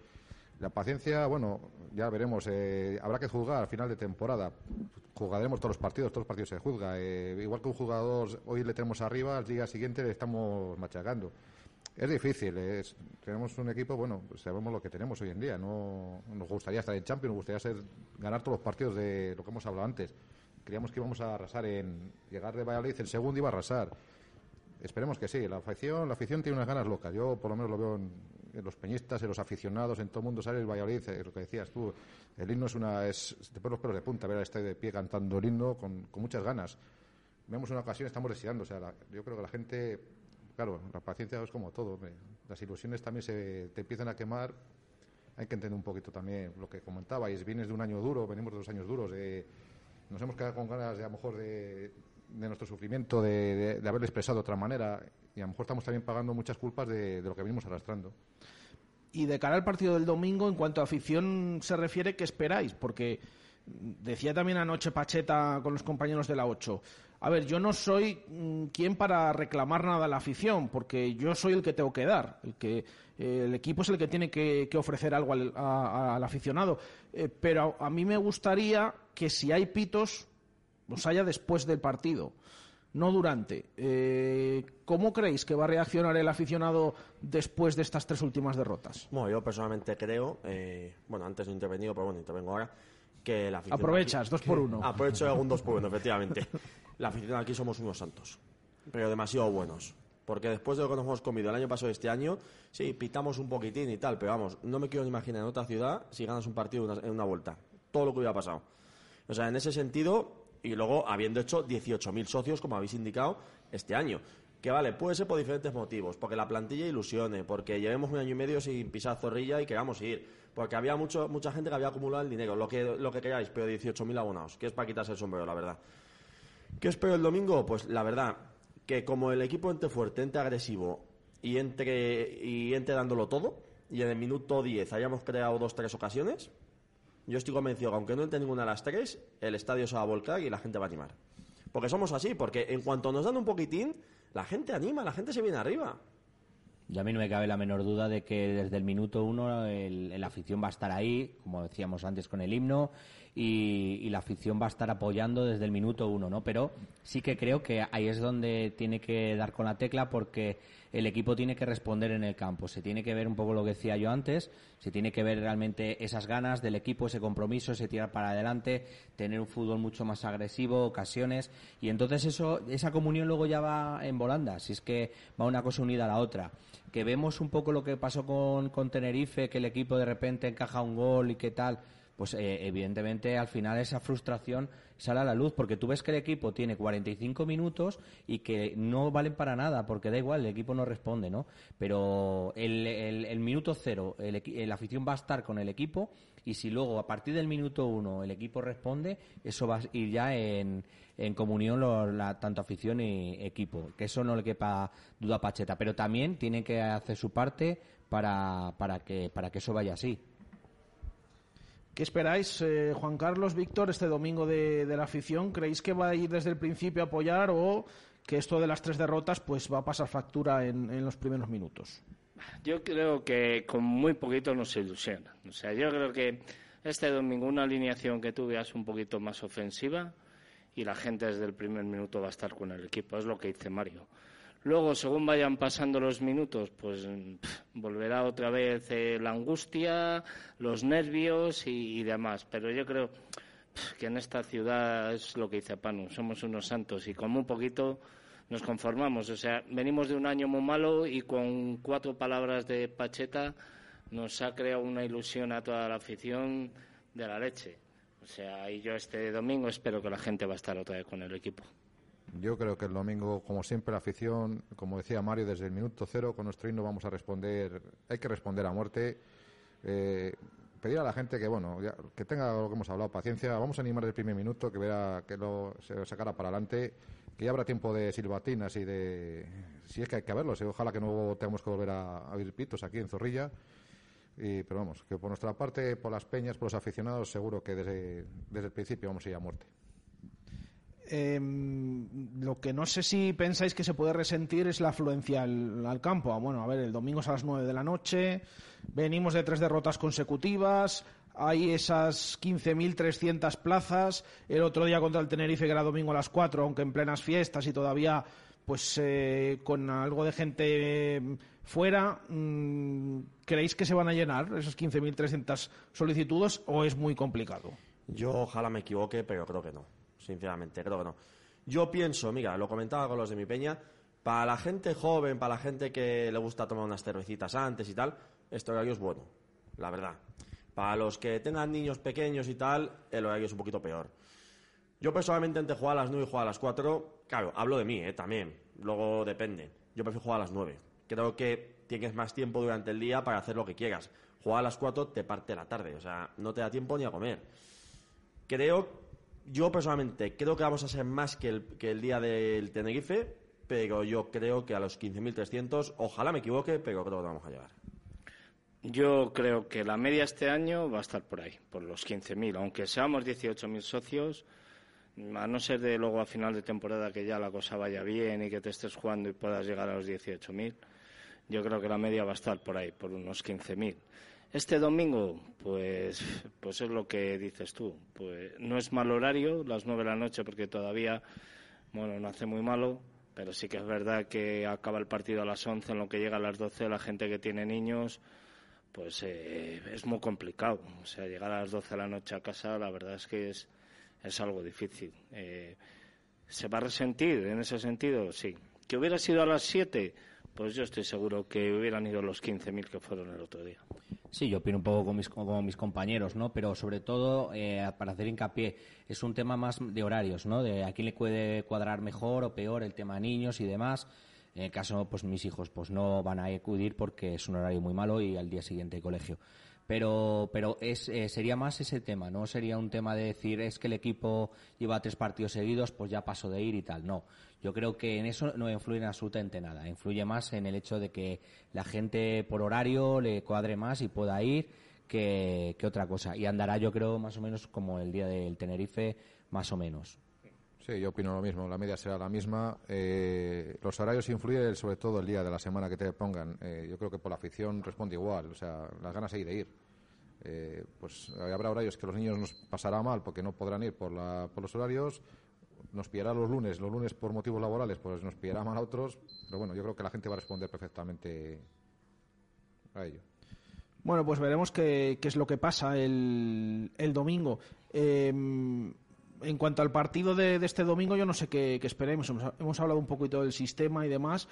Speaker 5: La paciencia, bueno, ya veremos. eh, habrá que juzgar al final de temporada. Jugaremos todos los partidos, todos los partidos se juzga. Eh, igual que un jugador hoy le tenemos arriba, al día siguiente le estamos machacando. Es difícil, es- tenemos un equipo, bueno, pues sabemos lo que tenemos hoy en día. No nos gustaría estar en Champions, nos gustaría ser, ganar todos los partidos de lo que hemos hablado antes. Creíamos que íbamos a arrasar en llegar de Valladolid, el segundo iba a arrasar. Esperemos que sí. La afición, la afición tiene unas ganas locas. Yo por lo menos lo veo en, en los peñistas, en los aficionados, en todo el mundo sale el Valladolid, eh, lo que decías tú. El himno es una, es, te pones los pelos de punta ver a este de pie cantando el himno con, con muchas ganas. Vemos una ocasión, estamos deseando. O sea, yo creo que la gente, claro, la paciencia es como todo. Las ilusiones también se te empiezan a quemar. Hay que entender un poquito también lo que comentabais. Vienes de un año duro, venimos de dos años duros. de- nos hemos quedado con ganas de a lo mejor de, de nuestro sufrimiento, de, de haberlo expresado de otra manera. Y a lo mejor estamos también pagando muchas culpas de, lo que venimos arrastrando.
Speaker 1: Y de cara al partido del domingo, en cuanto a afición se refiere, ¿qué esperáis? Porque decía también anoche Pacheta con los compañeros de la 8. A ver, yo no soy mm, quien para reclamar nada a la afición, porque yo soy el que tengo que dar. El, que, eh, el equipo es el que tiene que, ofrecer algo al aficionado. Eh, pero a, a mí me gustaría que si hay pitos, los haya después del partido no durante. Eh, ¿Cómo creéis que va a reaccionar el aficionado después de estas tres últimas derrotas?
Speaker 4: Bueno, yo personalmente creo, eh, bueno, antes no he intervenido, pero bueno, intervengo ahora, que la afición...
Speaker 1: Aprovechas,
Speaker 4: aquí-
Speaker 1: dos por uno.
Speaker 4: Aprovecho un dos por uno, efectivamente. La afición aquí somos unos santos, pero demasiado buenos. Porque después de lo que nos hemos comido el año pasado y este año, sí, pitamos un poquitín y tal, pero vamos, no me quiero ni imaginar en otra ciudad si ganas un partido en una, en una vuelta. Todo lo que hubiera pasado. O sea, en ese sentido, y luego habiendo hecho 18.000 socios, como habéis indicado, este año. Que vale, puede ser por diferentes motivos, porque la plantilla ilusione, porque llevemos un año y medio sin pisar zorrilla y queramos ir, porque había mucho, mucha gente que había acumulado el dinero, lo que, lo que queráis, pero 18.000 abonados, que es para quitarse el sombrero, la verdad. ¿Qué espero el domingo? Pues la verdad, que como el equipo entre fuerte, entre agresivo y entre, y entre dándolo todo, y en el minuto 10 hayamos creado dos tres ocasiones, yo estoy convencido que aunque no entre ninguna de las tres, el estadio se va a volcar y la gente va a animar. Porque somos así, porque en cuanto nos dan un poquitín, la gente anima, la gente se viene arriba.
Speaker 3: Y a mí no me cabe la menor duda de que desde el minuto uno el, la afición va a estar ahí, como decíamos antes con el himno, y, y la afición va a estar apoyando desde el minuto uno, ¿no? Pero sí que creo que ahí es donde tiene que dar con la tecla porque el equipo tiene que responder en el campo. Se tiene que ver un poco lo que decía yo antes, se tiene que ver realmente esas ganas del equipo, ese compromiso, ese tirar para adelante, tener un fútbol mucho más agresivo, ocasiones, y entonces eso, esa comunión luego ya va en volanda, si es que va una cosa unida a la otra. Que vemos un poco lo que pasó con, con Tenerife, que el equipo de repente encaja un gol y qué tal, pues eh, evidentemente al final esa frustración sale a la luz, porque tú ves que el equipo tiene 45 minutos y que no valen para nada, porque da igual, el equipo no responde, ¿no? Pero el, el- el minuto cero, el, la afición va a estar con el equipo y si luego a partir del minuto uno el equipo responde, eso va a ir ya en, en comunión lo- la, tanto afición y equipo, que eso no le quepa duda a Pacheta, pero también tiene que hacer su parte para, para, que, para que eso vaya así.
Speaker 1: ¿Qué esperáis, eh, Juan Carlos, Víctor, este domingo de, la afición? ¿Creéis que va a ir desde el principio a apoyar o que esto de las tres derrotas pues va a pasar factura en, en los primeros minutos?
Speaker 2: Yo creo que con muy poquito nos ilusiona. O sea, yo creo que este domingo una alineación que tú veas un poquito más ofensiva y la gente desde el primer minuto va a estar con el equipo. Es lo que dice Mario. Luego, según vayan pasando los minutos, pues volverá otra vez eh, la angustia, los nervios y, demás. Pero yo creo que en esta ciudad es lo que dice Panu, somos unos santos y con muy poquito nos conformamos. O sea, venimos de un año muy malo y con cuatro palabras de Pacheta nos ha creado una ilusión a toda la afición de la leche. O sea, y yo este domingo espero que la gente va a estar otra vez con el equipo.
Speaker 5: Yo creo que el domingo, como siempre, la afición, como decía Mario, desde el minuto cero con nuestro himno vamos a responder, hay que responder a muerte. Eh, pedir a la gente que bueno que tenga lo que hemos hablado paciencia. Vamos a animar el primer minuto que vea que lo se sacara para adelante que ya habrá tiempo de silbatinas y de si es que hay que verlos ojalá que no tengamos que volver a, oír pitos aquí en Zorrilla. Y, pero vamos que por nuestra parte por las peñas por los aficionados seguro que desde, desde el principio vamos a ir a muerte
Speaker 1: Em, lo que no sé si pensáis que se puede resentir es la afluencia al, campo. Ah, bueno, a ver, el domingo es a las 9 de la noche, venimos de tres derrotas consecutivas, hay esas 15.300 plazas, el otro día contra el Tenerife que era domingo a las 4, aunque en plenas fiestas y todavía pues eh, con algo de gente em, fuera, mm, ¿creéis que se van a llenar esas 15.300 solicitudes o es muy complicado?
Speaker 4: Yo ojalá me equivoque, pero creo que no sinceramente, creo que no. Yo pienso, mira, lo comentaba con los de mi peña, para la gente joven, para la gente que le gusta tomar unas cervecitas antes y tal, este horario es bueno, la verdad. Para los que tengan niños pequeños y tal, el horario es un poquito peor. Yo personalmente entre jugar a las 9 y jugar a las 4, claro, hablo de mí, ¿eh? también, luego depende. Yo prefiero jugar a las 9. Creo que tienes más tiempo durante el día para hacer lo que quieras. Jugar a las 4 te parte la tarde, o sea, no te da tiempo ni a comer. Creo yo personalmente creo que vamos a ser más que el, que el día del Tenerife, pero yo creo que a los 15.300, ojalá me equivoque, pero creo que vamos a llegar.
Speaker 2: Yo creo que la media este año va a estar por ahí, por los 15.000, aunque seamos 18.000 socios, a no ser de luego a final de temporada que ya la cosa vaya bien y que te estés jugando y puedas llegar a los 18.000, yo creo que la media va a estar por ahí, por unos 15.000. Este domingo, pues, pues es lo que dices tú. Pues no es mal horario, las nueve de la noche, porque todavía, bueno, no hace muy malo, pero sí que es verdad que acaba el partido a las once, en lo que llega a las doce, la gente que tiene niños, pues eh, es muy complicado. O sea, llegar a las doce de la noche a casa, la verdad es que es, es algo difícil. Eh, ¿Se va a resentir en ese sentido? Sí. ¿Que hubiera sido a las siete? Pues yo estoy seguro que hubieran ido los 15.000 que fueron el otro día.
Speaker 3: Sí, yo opino un poco con mis, como mis compañeros, ¿no? Pero sobre todo, eh, para hacer hincapié, es un tema más de horarios, ¿no? De a quién le puede cuadrar mejor o peor el tema niños y demás. En el caso, pues mis hijos pues no van a acudir porque es un horario muy malo y al día siguiente colegio pero pero es, eh, sería más ese tema, no sería un tema de decir es que el equipo lleva tres partidos seguidos, pues ya paso de ir y tal. No, yo creo que en eso no influye en absolutamente nada. Influye más en el hecho de que la gente por horario le cuadre más y pueda ir que, otra cosa. Y andará, yo creo, más o menos como el día del Tenerife, más o menos.
Speaker 5: Sí, yo opino lo mismo. La media será la misma. Eh, los horarios influyen sobre todo el día de la semana que te pongan. Eh, yo creo que por la afición responde igual. O sea, las ganas hay de ir. Eh, pues habrá horarios que los niños nos pasará mal porque no podrán ir por, la, por los horarios nos pillará los lunes, los lunes por motivos laborales, pues nos pillará mal a otros, pero bueno, yo creo que la gente va a responder perfectamente a ello.
Speaker 1: Bueno, pues veremos qué, es lo que pasa el, el domingo. Em, en cuanto al partido de, este domingo, yo no sé qué, esperemos. Hemos, hablado un poquito del sistema y demás,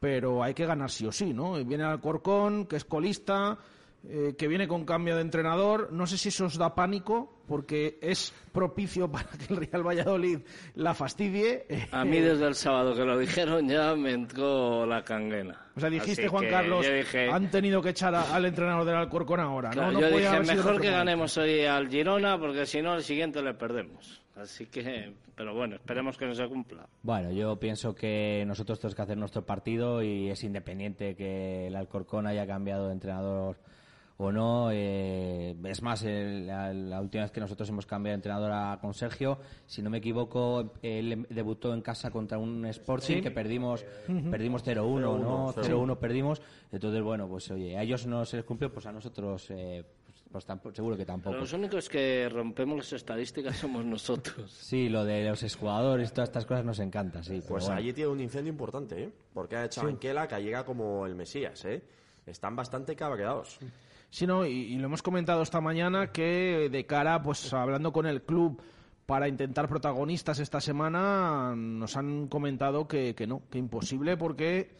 Speaker 1: pero hay que ganar sí o sí, ¿no? Viene Alcorcón, que es colista, eh, que viene con cambio de entrenador. No sé si eso os da pánico, porque es propicio para que el Real Valladolid la fastidie.
Speaker 2: A mí desde el sábado que lo dijeron ya me entró la canguena.
Speaker 1: O sea, dijiste, Juan Carlos, han tenido que echar al entrenador del Alcorcón ahora. ¿no?
Speaker 2: yo dije, mejor que ganemos hoy al Girona, porque si no, el siguiente le perdemos. Así que, pero bueno, esperemos que no se cumpla.
Speaker 3: Bueno, yo pienso que nosotros tenemos que hacer nuestro partido y es independiente que el Alcorcón haya cambiado de entrenador o no. Eh, es más, la, última vez que nosotros hemos cambiado de entrenador con Sergio, si no me equivoco, él debutó en casa contra un Sporting que perdimos perdimos 0-1, ¿no? 0-1 perdimos. Entonces, bueno, pues oye, a ellos no se les cumplió, pues a nosotros... Eh, pues, seguro que tampoco.
Speaker 2: los únicos que rompemos las estadísticas somos nosotros.
Speaker 3: Sí, lo de los exjugadores, todas estas cosas nos encanta, sí.
Speaker 4: Pues allí tiene un incendio importante, ¿eh? Porque ha echado en Kela que llega como el Mesías, ¿eh? Están bastante cabreados.
Speaker 1: Sí, no, y, lo hemos comentado esta mañana que de cara, pues hablando con el club para intentar protagonistas esta semana, nos han comentado que, que no, que imposible porque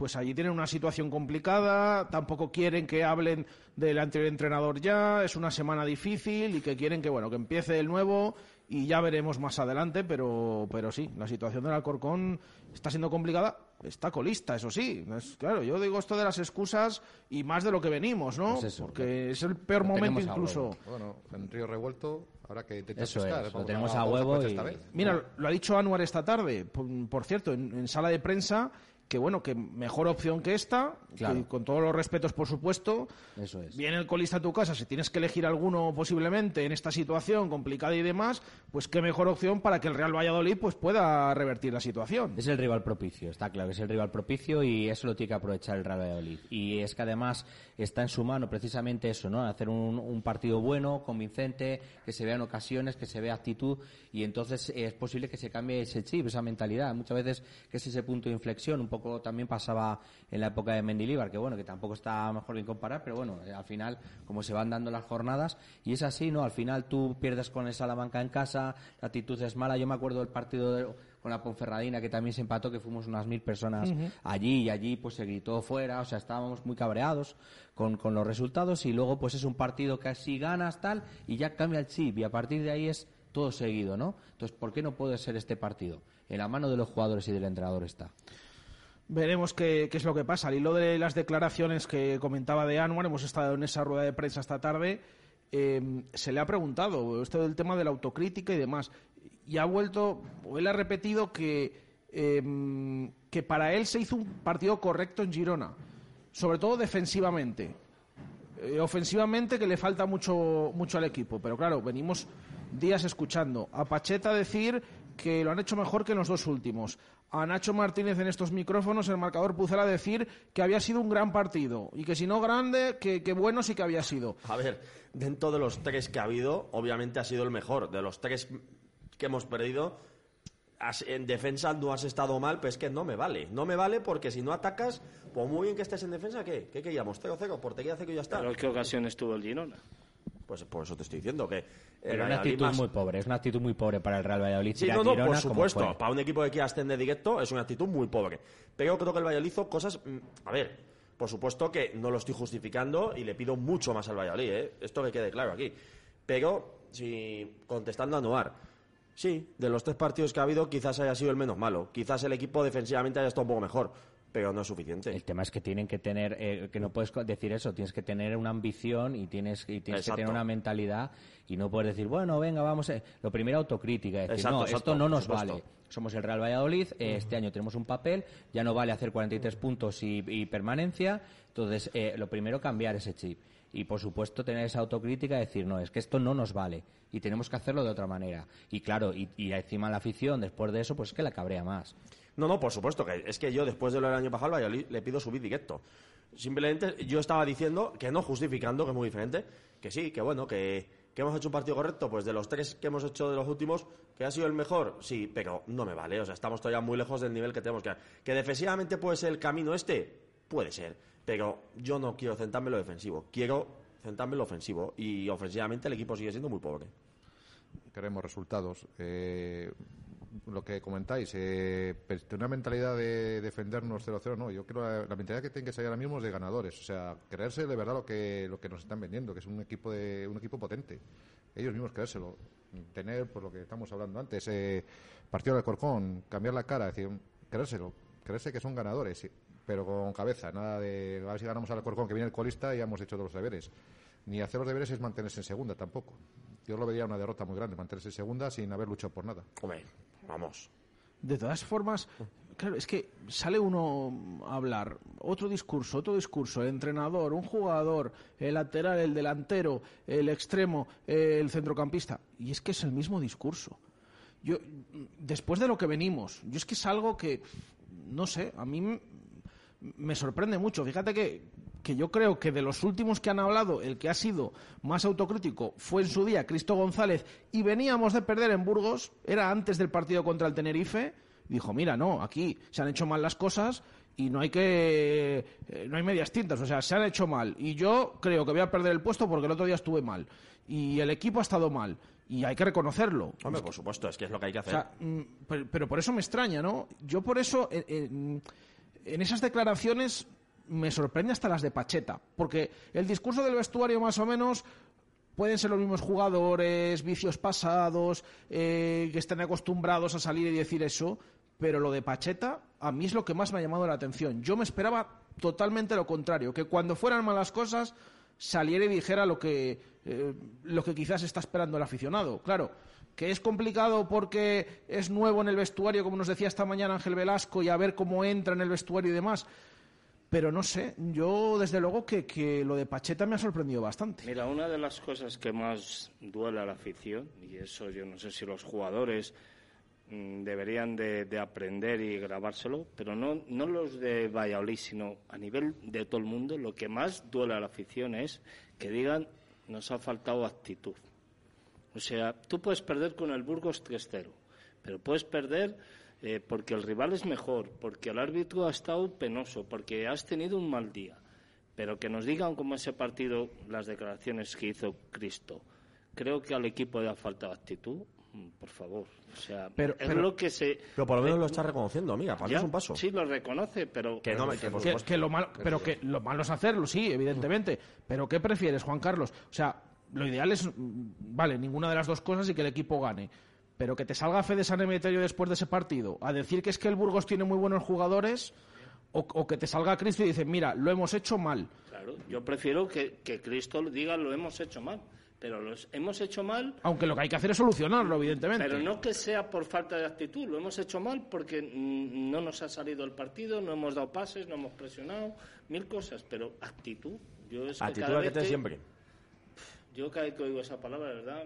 Speaker 1: pues allí tienen una situación complicada, tampoco quieren que hablen del anterior entrenador ya, es una semana difícil y que quieren que bueno, que empiece el nuevo y ya veremos más adelante, pero, pero sí, la situación del Alcorcón está siendo complicada. Está colista, eso sí. Es, claro, yo digo esto de las excusas y más de lo que venimos, ¿no?
Speaker 3: Pues eso,
Speaker 1: Porque es el peor momento incluso.
Speaker 5: Bueno, en Río Revuelto habrá que intentar
Speaker 3: Eso
Speaker 5: pescar,
Speaker 3: es,
Speaker 5: vamos,
Speaker 3: lo tenemos a huevo
Speaker 5: por
Speaker 3: y-
Speaker 5: esta vez.
Speaker 1: Mira, lo ha dicho Anuar esta tarde, por, por cierto, en, en sala de prensa, que bueno, que mejor opción que esta,
Speaker 3: Claro.
Speaker 1: que con todos los respetos, por supuesto.
Speaker 3: Eso es.
Speaker 1: Viene el colista a tu casa, si tienes que elegir alguno posiblemente en esta situación complicada y demás, pues qué mejor opción para que el Real Valladolid pues pueda revertir la situación.
Speaker 3: Es el rival propicio, está claro que es el rival propicio y eso lo tiene que aprovechar el Real Valladolid. Y es que además está en su mano precisamente eso, ¿no? Hacer un, partido bueno, convincente, que se vean ocasiones, que se vea actitud y entonces es posible que se cambie ese chip, esa mentalidad. Muchas veces que es ese punto de inflexión, un poco también pasaba en la época de Mendilibar, que bueno, que tampoco está mejor bien comparar, pero bueno, eh, al final como se van dando las jornadas y es así, ¿no? Al final tú pierdes con el Salamanca en casa, la actitud es mala. Yo me acuerdo del partido de- con la Ponferradina que también se empató, que fuimos unas mil personas allí y allí pues se gritó fuera, o sea, estábamos muy cabreados con, con los resultados y luego pues es un partido que así ganas tal y ya cambia el chip y a partir de ahí es todo seguido, ¿no? Entonces, ¿por qué no puede ser este partido? En la mano de los jugadores y del entrenador está.
Speaker 1: Veremos qué, qué es lo que pasa. Al hilo de las declaraciones que comentaba de Anwar, hemos estado en esa rueda de prensa esta tarde, eh, se le ha preguntado esto del tema de la autocrítica y demás. Y ha vuelto, o él ha repetido que, eh, que para él se hizo un partido correcto en Girona, sobre todo defensivamente. Eh, ofensivamente que le falta mucho, mucho al equipo, pero claro, venimos días escuchando a Pacheta decir que lo han hecho mejor que en los dos últimos. A Nacho Martínez en estos micrófonos, el marcador Pucela decir que había sido un gran partido y que si no grande, que, que bueno sí que había sido.
Speaker 4: A ver, dentro de los tres que ha habido, obviamente ha sido el mejor. De los tres que hemos perdido, has- en defensa no has estado mal, pero es que no me vale. No me vale porque si no atacas, pues muy bien que estés en defensa, ¿qué? ¿Qué queríamos? 0-0, portería cero y ya está.
Speaker 2: Pero ¿qué ocasiones tuvo el Girona?
Speaker 4: Pues por eso te estoy diciendo que...
Speaker 3: Pero una actitud
Speaker 4: más-
Speaker 3: muy pobre, es una actitud muy pobre para el Real Valladolid.
Speaker 4: Sí, no, no,
Speaker 3: Girona
Speaker 4: por supuesto. Para un equipo que quiera ascender directo es una actitud muy pobre. Pero creo que el Valladolid hizo cosas... mm, A ver, por supuesto que no lo estoy justificando y le pido mucho más al Valladolid, ¿eh? Esto que quede claro aquí. Pero, si contestando a Noar, sí, de los tres partidos que ha habido quizás haya sido el menos malo. Quizás el equipo defensivamente haya estado un poco mejor, pero no es suficiente.
Speaker 3: El tema es que tienen que tener, eh, que no puedes decir eso, tienes que tener una ambición y tienes, y tienes que tener una mentalidad y no puedes decir, bueno, venga, vamos. eh". Lo primero, autocrítica, decir,
Speaker 4: Exacto,
Speaker 3: no,
Speaker 4: exacto,
Speaker 3: esto no nos vale. Somos el Real Valladolid, eh, este año tenemos un papel, ya no vale hacer 43 puntos y, y permanencia, entonces eh, lo primero, cambiar ese chip. Y por supuesto tener esa autocrítica y decir, no, es que esto no nos vale y tenemos que hacerlo de otra manera. Y claro, y, y encima la afición, después de eso, pues es que la cabrea más.
Speaker 4: No, no, por supuesto, que es que yo después de lo del año pasado le pido subir directo. Simplemente yo estaba diciendo, que no justificando, que es muy diferente, que sí, que bueno, que, que hemos hecho un partido correcto, pues de los tres que hemos hecho de los últimos, que ha sido el mejor, sí, pero no me vale, o sea, estamos todavía muy lejos del nivel que tenemos que Que defensivamente puede ser el camino este, puede ser, pero yo no quiero centrarme en lo defensivo, quiero centrarme en lo ofensivo, y ofensivamente el equipo sigue siendo muy pobre.
Speaker 5: queremos resultados. Eh, lo que comentáis, eh, pues, una mentalidad de defendernos 0-0, no. Yo creo la, la mentalidad que tiene que ser ahora mismo es de ganadores. O sea, creerse de verdad lo que, lo que nos están vendiendo, que es un equipo, de, un equipo potente. Ellos mismos creérselo. Tener, por lo que estamos hablando antes, eh, partido de Corcón, cambiar la cara, decir, creérselo. Creerse que son ganadores, pero con cabeza. Nada de a ver si ganamos al Corcón, que viene el colista y ya hemos hecho todos los deberes. Ni hacer los deberes es mantenerse en segunda tampoco. Yo lo vería una derrota muy grande, mantenerse en segunda sin haber luchado por nada.
Speaker 4: Hombre, vamos.
Speaker 1: De todas formas, claro, es que sale uno a hablar, otro discurso, otro discurso, el entrenador, un jugador, el lateral, el delantero, el extremo, el centrocampista, y es que es el mismo discurso. Yo, después de lo que venimos, yo es que es algo que, no sé, a mí me sorprende mucho. Fíjate que, que yo creo que de los últimos que han hablado, el que ha sido más autocrítico fue en su día Cristo González y veníamos de perder en Burgos, era antes del partido contra el Tenerife, dijo, mira, no, aquí se han hecho mal las cosas y no hay que eh, no hay medias tintas, o sea, se han hecho mal y yo creo que voy a perder el puesto porque el otro día estuve mal y el equipo ha estado mal y hay que reconocerlo.
Speaker 4: Hombre, por supuesto, es que es lo que hay que
Speaker 1: O
Speaker 4: hacer.
Speaker 1: sea, mm, pero, pero por eso me extraña, ¿no? Yo por eso, eh, eh, en esas declaraciones me sorprende hasta las de Pacheta, porque el discurso del vestuario más o menos pueden ser los mismos jugadores, vicios pasados, eh, que estén acostumbrados a salir y decir eso, pero lo de Pacheta a mí es lo que más me ha llamado la atención. Yo me esperaba totalmente lo contrario, que cuando fueran malas cosas saliera y dijera lo que, eh, lo que quizás está esperando el aficionado. Claro, que es complicado porque es nuevo en el vestuario, como nos decía esta mañana Ángel Velasco, y a ver cómo entra en el vestuario y demás. Pero no sé, yo desde luego que, que, lo de Pacheta me ha sorprendido bastante.
Speaker 2: Mira, una de las cosas que más duele a la afición, y eso yo no sé si los jugadores mm, deberían de, de, aprender y grabárselo, pero no, no los de Valladolid, sino a nivel de todo el mundo, lo que más duele a la afición es que digan nos ha faltado actitud. O sea, tú puedes perder con el Burgos 3-0, pero puedes perder eh, porque el rival es mejor, porque el árbitro ha estado penoso, porque has tenido un mal día. Pero que nos digan cómo ese partido, las declaraciones que hizo Cristo, creo que al equipo le ha faltado actitud. Mm, Por favor, o sea,
Speaker 1: Pero-
Speaker 2: es
Speaker 1: pero-
Speaker 2: lo que se.
Speaker 4: Pero por lo menos
Speaker 2: eh,
Speaker 4: lo está reconociendo, amiga, para mí es un paso.
Speaker 2: Sí, lo reconoce, pero.
Speaker 4: Que no, que
Speaker 1: que, lo malo, pero que lo malo es hacerlo, sí, evidentemente. Pero ¿qué prefieres, Juan Carlos? O sea, lo ideal es, mm, vale, ninguna de las dos cosas y que el equipo gane. Pero que te salga Fede San Emeterio después de ese partido a decir que es que el Burgos tiene muy buenos jugadores o, o que te salga Cristo y dice, mira, lo hemos hecho mal.
Speaker 2: Claro, yo prefiero que, que Cristo diga lo hemos hecho mal. Pero los hemos hecho mal
Speaker 1: Aunque lo que hay que hacer es solucionarlo, evidentemente.
Speaker 2: Pero no que sea por falta de actitud, lo hemos hecho mal porque no nos ha salido el partido, no hemos dado pases, no hemos presionado, mil cosas, pero actitud. Yo es que
Speaker 4: Actitud
Speaker 2: cada
Speaker 4: la que te siempre.
Speaker 2: Yo cada vez que oigo esa palabra, verdad,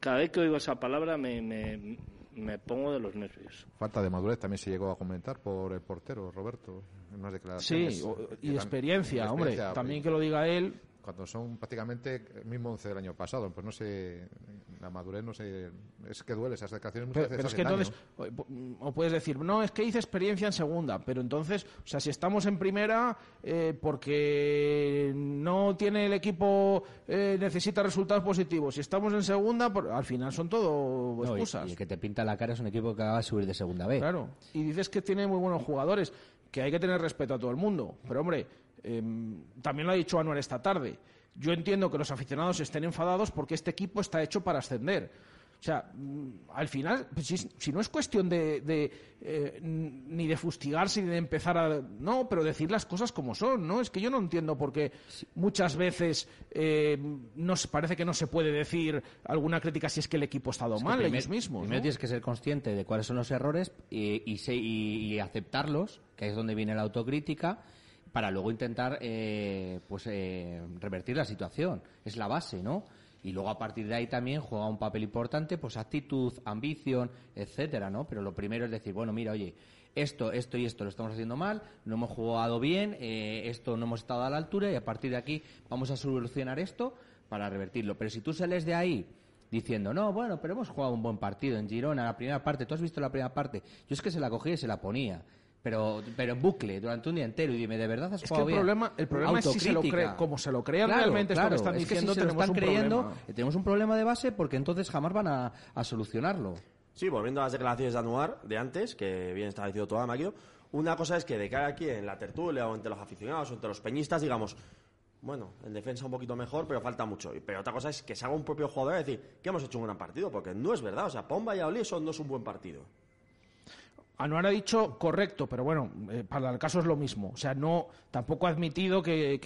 Speaker 2: cada vez que oigo esa palabra me, me, me pongo de los nervios.
Speaker 5: Falta de madurez también se llegó a comentar por el portero, Roberto, en unas
Speaker 1: Sí,
Speaker 5: declaraciones. Que
Speaker 1: y experiencia,
Speaker 5: y
Speaker 1: hombre.
Speaker 5: experiencia,
Speaker 1: También
Speaker 5: pues,
Speaker 1: que lo diga él.
Speaker 5: Cuando son prácticamente el mismo 11 del año pasado, pues no sé, la madurez no sé, es que duele esas declaraciones muchas
Speaker 1: Pero,
Speaker 5: veces
Speaker 1: pero es que entonces, o, o puedes decir, no, es que hice experiencia en segunda, pero entonces, o sea, si estamos en primera, eh, porque no tiene el equipo, eh, necesita resultados positivos, si estamos en segunda, por- al final son todo
Speaker 3: No, y-
Speaker 1: excusas.
Speaker 3: y el que te pinta la cara es un equipo que acaba de subir de segunda vez.
Speaker 1: Claro, y dices que tiene muy buenos jugadores, que hay que tener respeto a todo el mundo. Pero hombre, em, también lo ha dicho Anuar esta tarde. Yo entiendo que los aficionados estén enfadados porque este equipo está hecho para ascender. O sea, mm, al final, pues, si, si no es cuestión de, de, eh, ni de fustigarse ni de empezar a... No, pero decir las cosas como son, ¿no? Es que yo no entiendo por qué muchas veces eh, no se- parece que no se puede decir alguna crítica si es que el equipo ha estado
Speaker 3: Es
Speaker 1: mal
Speaker 3: primer-
Speaker 1: ellos mismos.
Speaker 3: Primero
Speaker 1: ¿no?
Speaker 3: tienes que ser consciente de cuáles son los errores y, y- y aceptarlos, que es donde viene la autocrítica, para luego intentar eh, pues eh, revertir la situación. Es la base, ¿no? Y luego a partir de ahí también juega un papel importante, pues actitud, ambición, etcétera, ¿no? Pero lo primero es decir, bueno, mira, oye, esto, esto y esto lo estamos haciendo mal, no hemos jugado bien, eh, esto no hemos estado a la altura y a partir de aquí vamos a solucionar esto para revertirlo. Pero si tú sales de ahí diciendo, no, bueno, pero hemos jugado un buen partido en Girona, la primera parte, tú has visto la primera parte, yo es que se la cogía y se la ponía. Pero, pero en bucle, durante un día entero, y dime, ¿de verdad has
Speaker 1: Es que el
Speaker 3: bien?
Speaker 1: problema, el problema es si se lo cree, como se lo crean
Speaker 3: Claro,
Speaker 1: realmente esto que están
Speaker 3: es que
Speaker 1: diciendo,
Speaker 3: si se lo
Speaker 1: tenemos
Speaker 3: están
Speaker 1: un
Speaker 3: creyendo,
Speaker 1: problema.
Speaker 3: tenemos un problema de base porque entonces jamás van a, a solucionarlo.
Speaker 4: Sí, volviendo a las declaraciones de Anuar de antes, que bien estaba diciendo toda Maquio, una cosa es que de cara aquí en la tertulia o entre los aficionados o entre los peñistas, digamos, bueno, en defensa un poquito mejor, pero falta mucho. Y- Pero otra cosa es que salga un propio jugador a decir que hemos hecho un gran partido, porque no es verdad. O sea, para un Valladolid eso no es un buen partido.
Speaker 1: Anuar ha dicho correcto, pero bueno, eh, para el caso es lo mismo. O sea, no tampoco ha admitido que,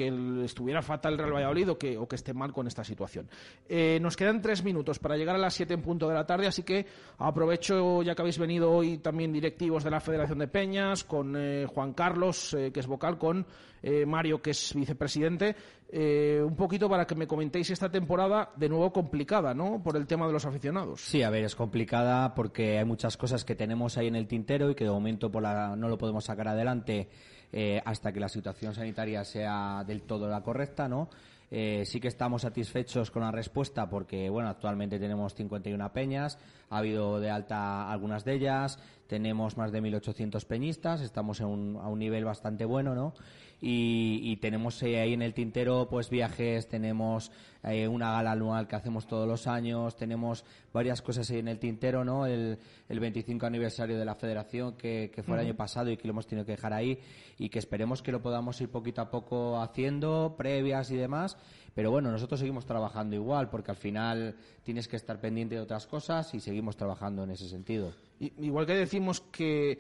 Speaker 1: estuviera fatal el Real Valladolid o que, o que esté mal con esta situación. Eh, nos quedan tres minutos para llegar a las siete en punto de la tarde, así que aprovecho, ya que habéis venido hoy también directivos de la Federación de Peñas, con eh, Juan Carlos, eh, que es vocal, con eh, Mario, que es vicepresidente, eh, un poquito para que me comentéis esta temporada de nuevo complicada, ¿no? Por el tema de los aficionados.
Speaker 3: Sí, a ver, es complicada porque hay muchas cosas que tenemos ahí en el tintero y que de momento por la- no lo podemos sacar adelante eh, hasta que la situación sanitaria sea del todo la correcta, ¿no? Eh, sí que estamos satisfechos con la respuesta porque, bueno, actualmente tenemos 51 peñas, ha habido de alta algunas de ellas, tenemos más de 1.800 peñistas, estamos en un- a un nivel bastante bueno, ¿no? Y, y tenemos eh, ahí en el tintero pues viajes, tenemos eh, una gala anual que hacemos todos los años, tenemos varias cosas ahí en el tintero, ¿no? El, el 25 aniversario de la federación que, que fue el año pasado y que lo hemos tenido que dejar ahí y que esperemos que lo podamos ir poquito a poco haciendo, previas y demás, pero bueno, nosotros seguimos trabajando igual, porque al final tienes que estar pendiente de otras cosas y seguimos trabajando en ese sentido.
Speaker 1: Igual que decimos que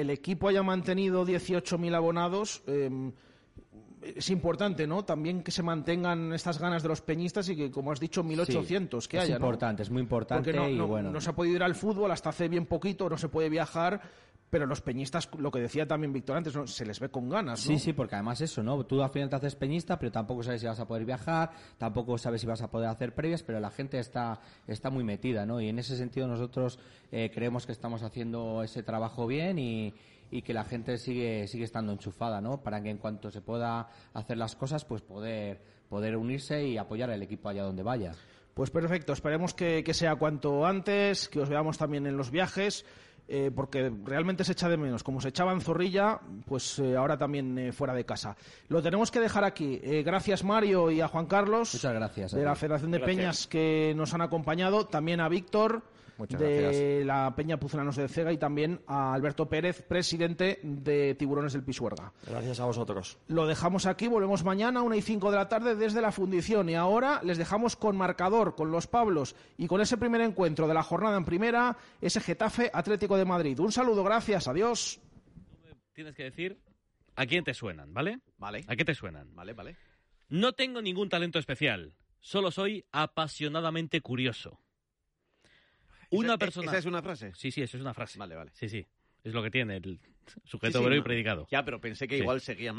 Speaker 1: el equipo haya mantenido 18.000 abonados, eh, es importante, ¿no? También que se mantengan estas ganas de los peñistas y que, como has dicho, 1.800
Speaker 3: Sí,
Speaker 1: que
Speaker 3: es
Speaker 1: haya, ¿no?
Speaker 3: importante, es muy importante
Speaker 1: Porque no,
Speaker 3: y
Speaker 1: no-
Speaker 3: bueno.
Speaker 1: no se ha podido ir al fútbol hasta hace bien poquito, no se puede viajar, pero los peñistas, lo que decía también Víctor antes, ¿no? se les ve con ganas, ¿no?
Speaker 3: Sí, sí, porque además eso, ¿no? Tú al final te haces peñista, pero tampoco sabes si vas a poder viajar, tampoco sabes si vas a poder hacer previas, pero la gente está, está muy metida, ¿no? Y en ese sentido nosotros eh, creemos que estamos haciendo ese trabajo bien y, y que la gente sigue, sigue estando enchufada, ¿no? Para que en cuanto se pueda hacer las cosas, pues poder, poder unirse y apoyar al equipo allá donde vaya.
Speaker 1: Pues perfecto, esperemos que, que sea cuanto antes, que os veamos también en los viajes, eh, porque realmente se echa de menos. Como se echaba en Zorrilla, pues eh, ahora también eh, fuera de casa. Lo tenemos que dejar aquí. Eh, gracias Mario y a Juan Carlos.
Speaker 3: Muchas gracias. a
Speaker 1: De la. Federación de
Speaker 3: Gracias.
Speaker 1: Peñas que nos han acompañado, también a Víctor
Speaker 5: Muchas
Speaker 1: de
Speaker 5: gracias.
Speaker 1: la Peña Pucelanos de Cega y también a Alberto Pérez, presidente de Tiburones del Pisuerga.
Speaker 4: Gracias a vosotros.
Speaker 1: Lo dejamos aquí, volvemos mañana a 1 y 5 de la tarde desde la fundición. Y ahora les dejamos con marcador, con los Pablos y con ese primer encuentro de la jornada en primera, ese Getafe Atlético de Madrid. Un saludo, gracias, adiós.
Speaker 11: Tienes que decir a quién te suenan, ¿vale?
Speaker 12: Vale.
Speaker 11: ¿A qué te suenan?
Speaker 12: Vale, vale.
Speaker 11: No tengo ningún talento especial, solo soy apasionadamente curioso. Una
Speaker 12: ¿Esa-
Speaker 11: persona.
Speaker 12: ¿Esa es una frase?
Speaker 11: Sí, sí, eso es una frase.
Speaker 12: Vale, vale.
Speaker 11: Sí, sí. Es lo que tiene el
Speaker 12: Sí,
Speaker 11: sujeto
Speaker 12: sí,
Speaker 11: verbo y predicado.
Speaker 12: Ya, pero pensé que
Speaker 11: Sí.
Speaker 12: igual seguía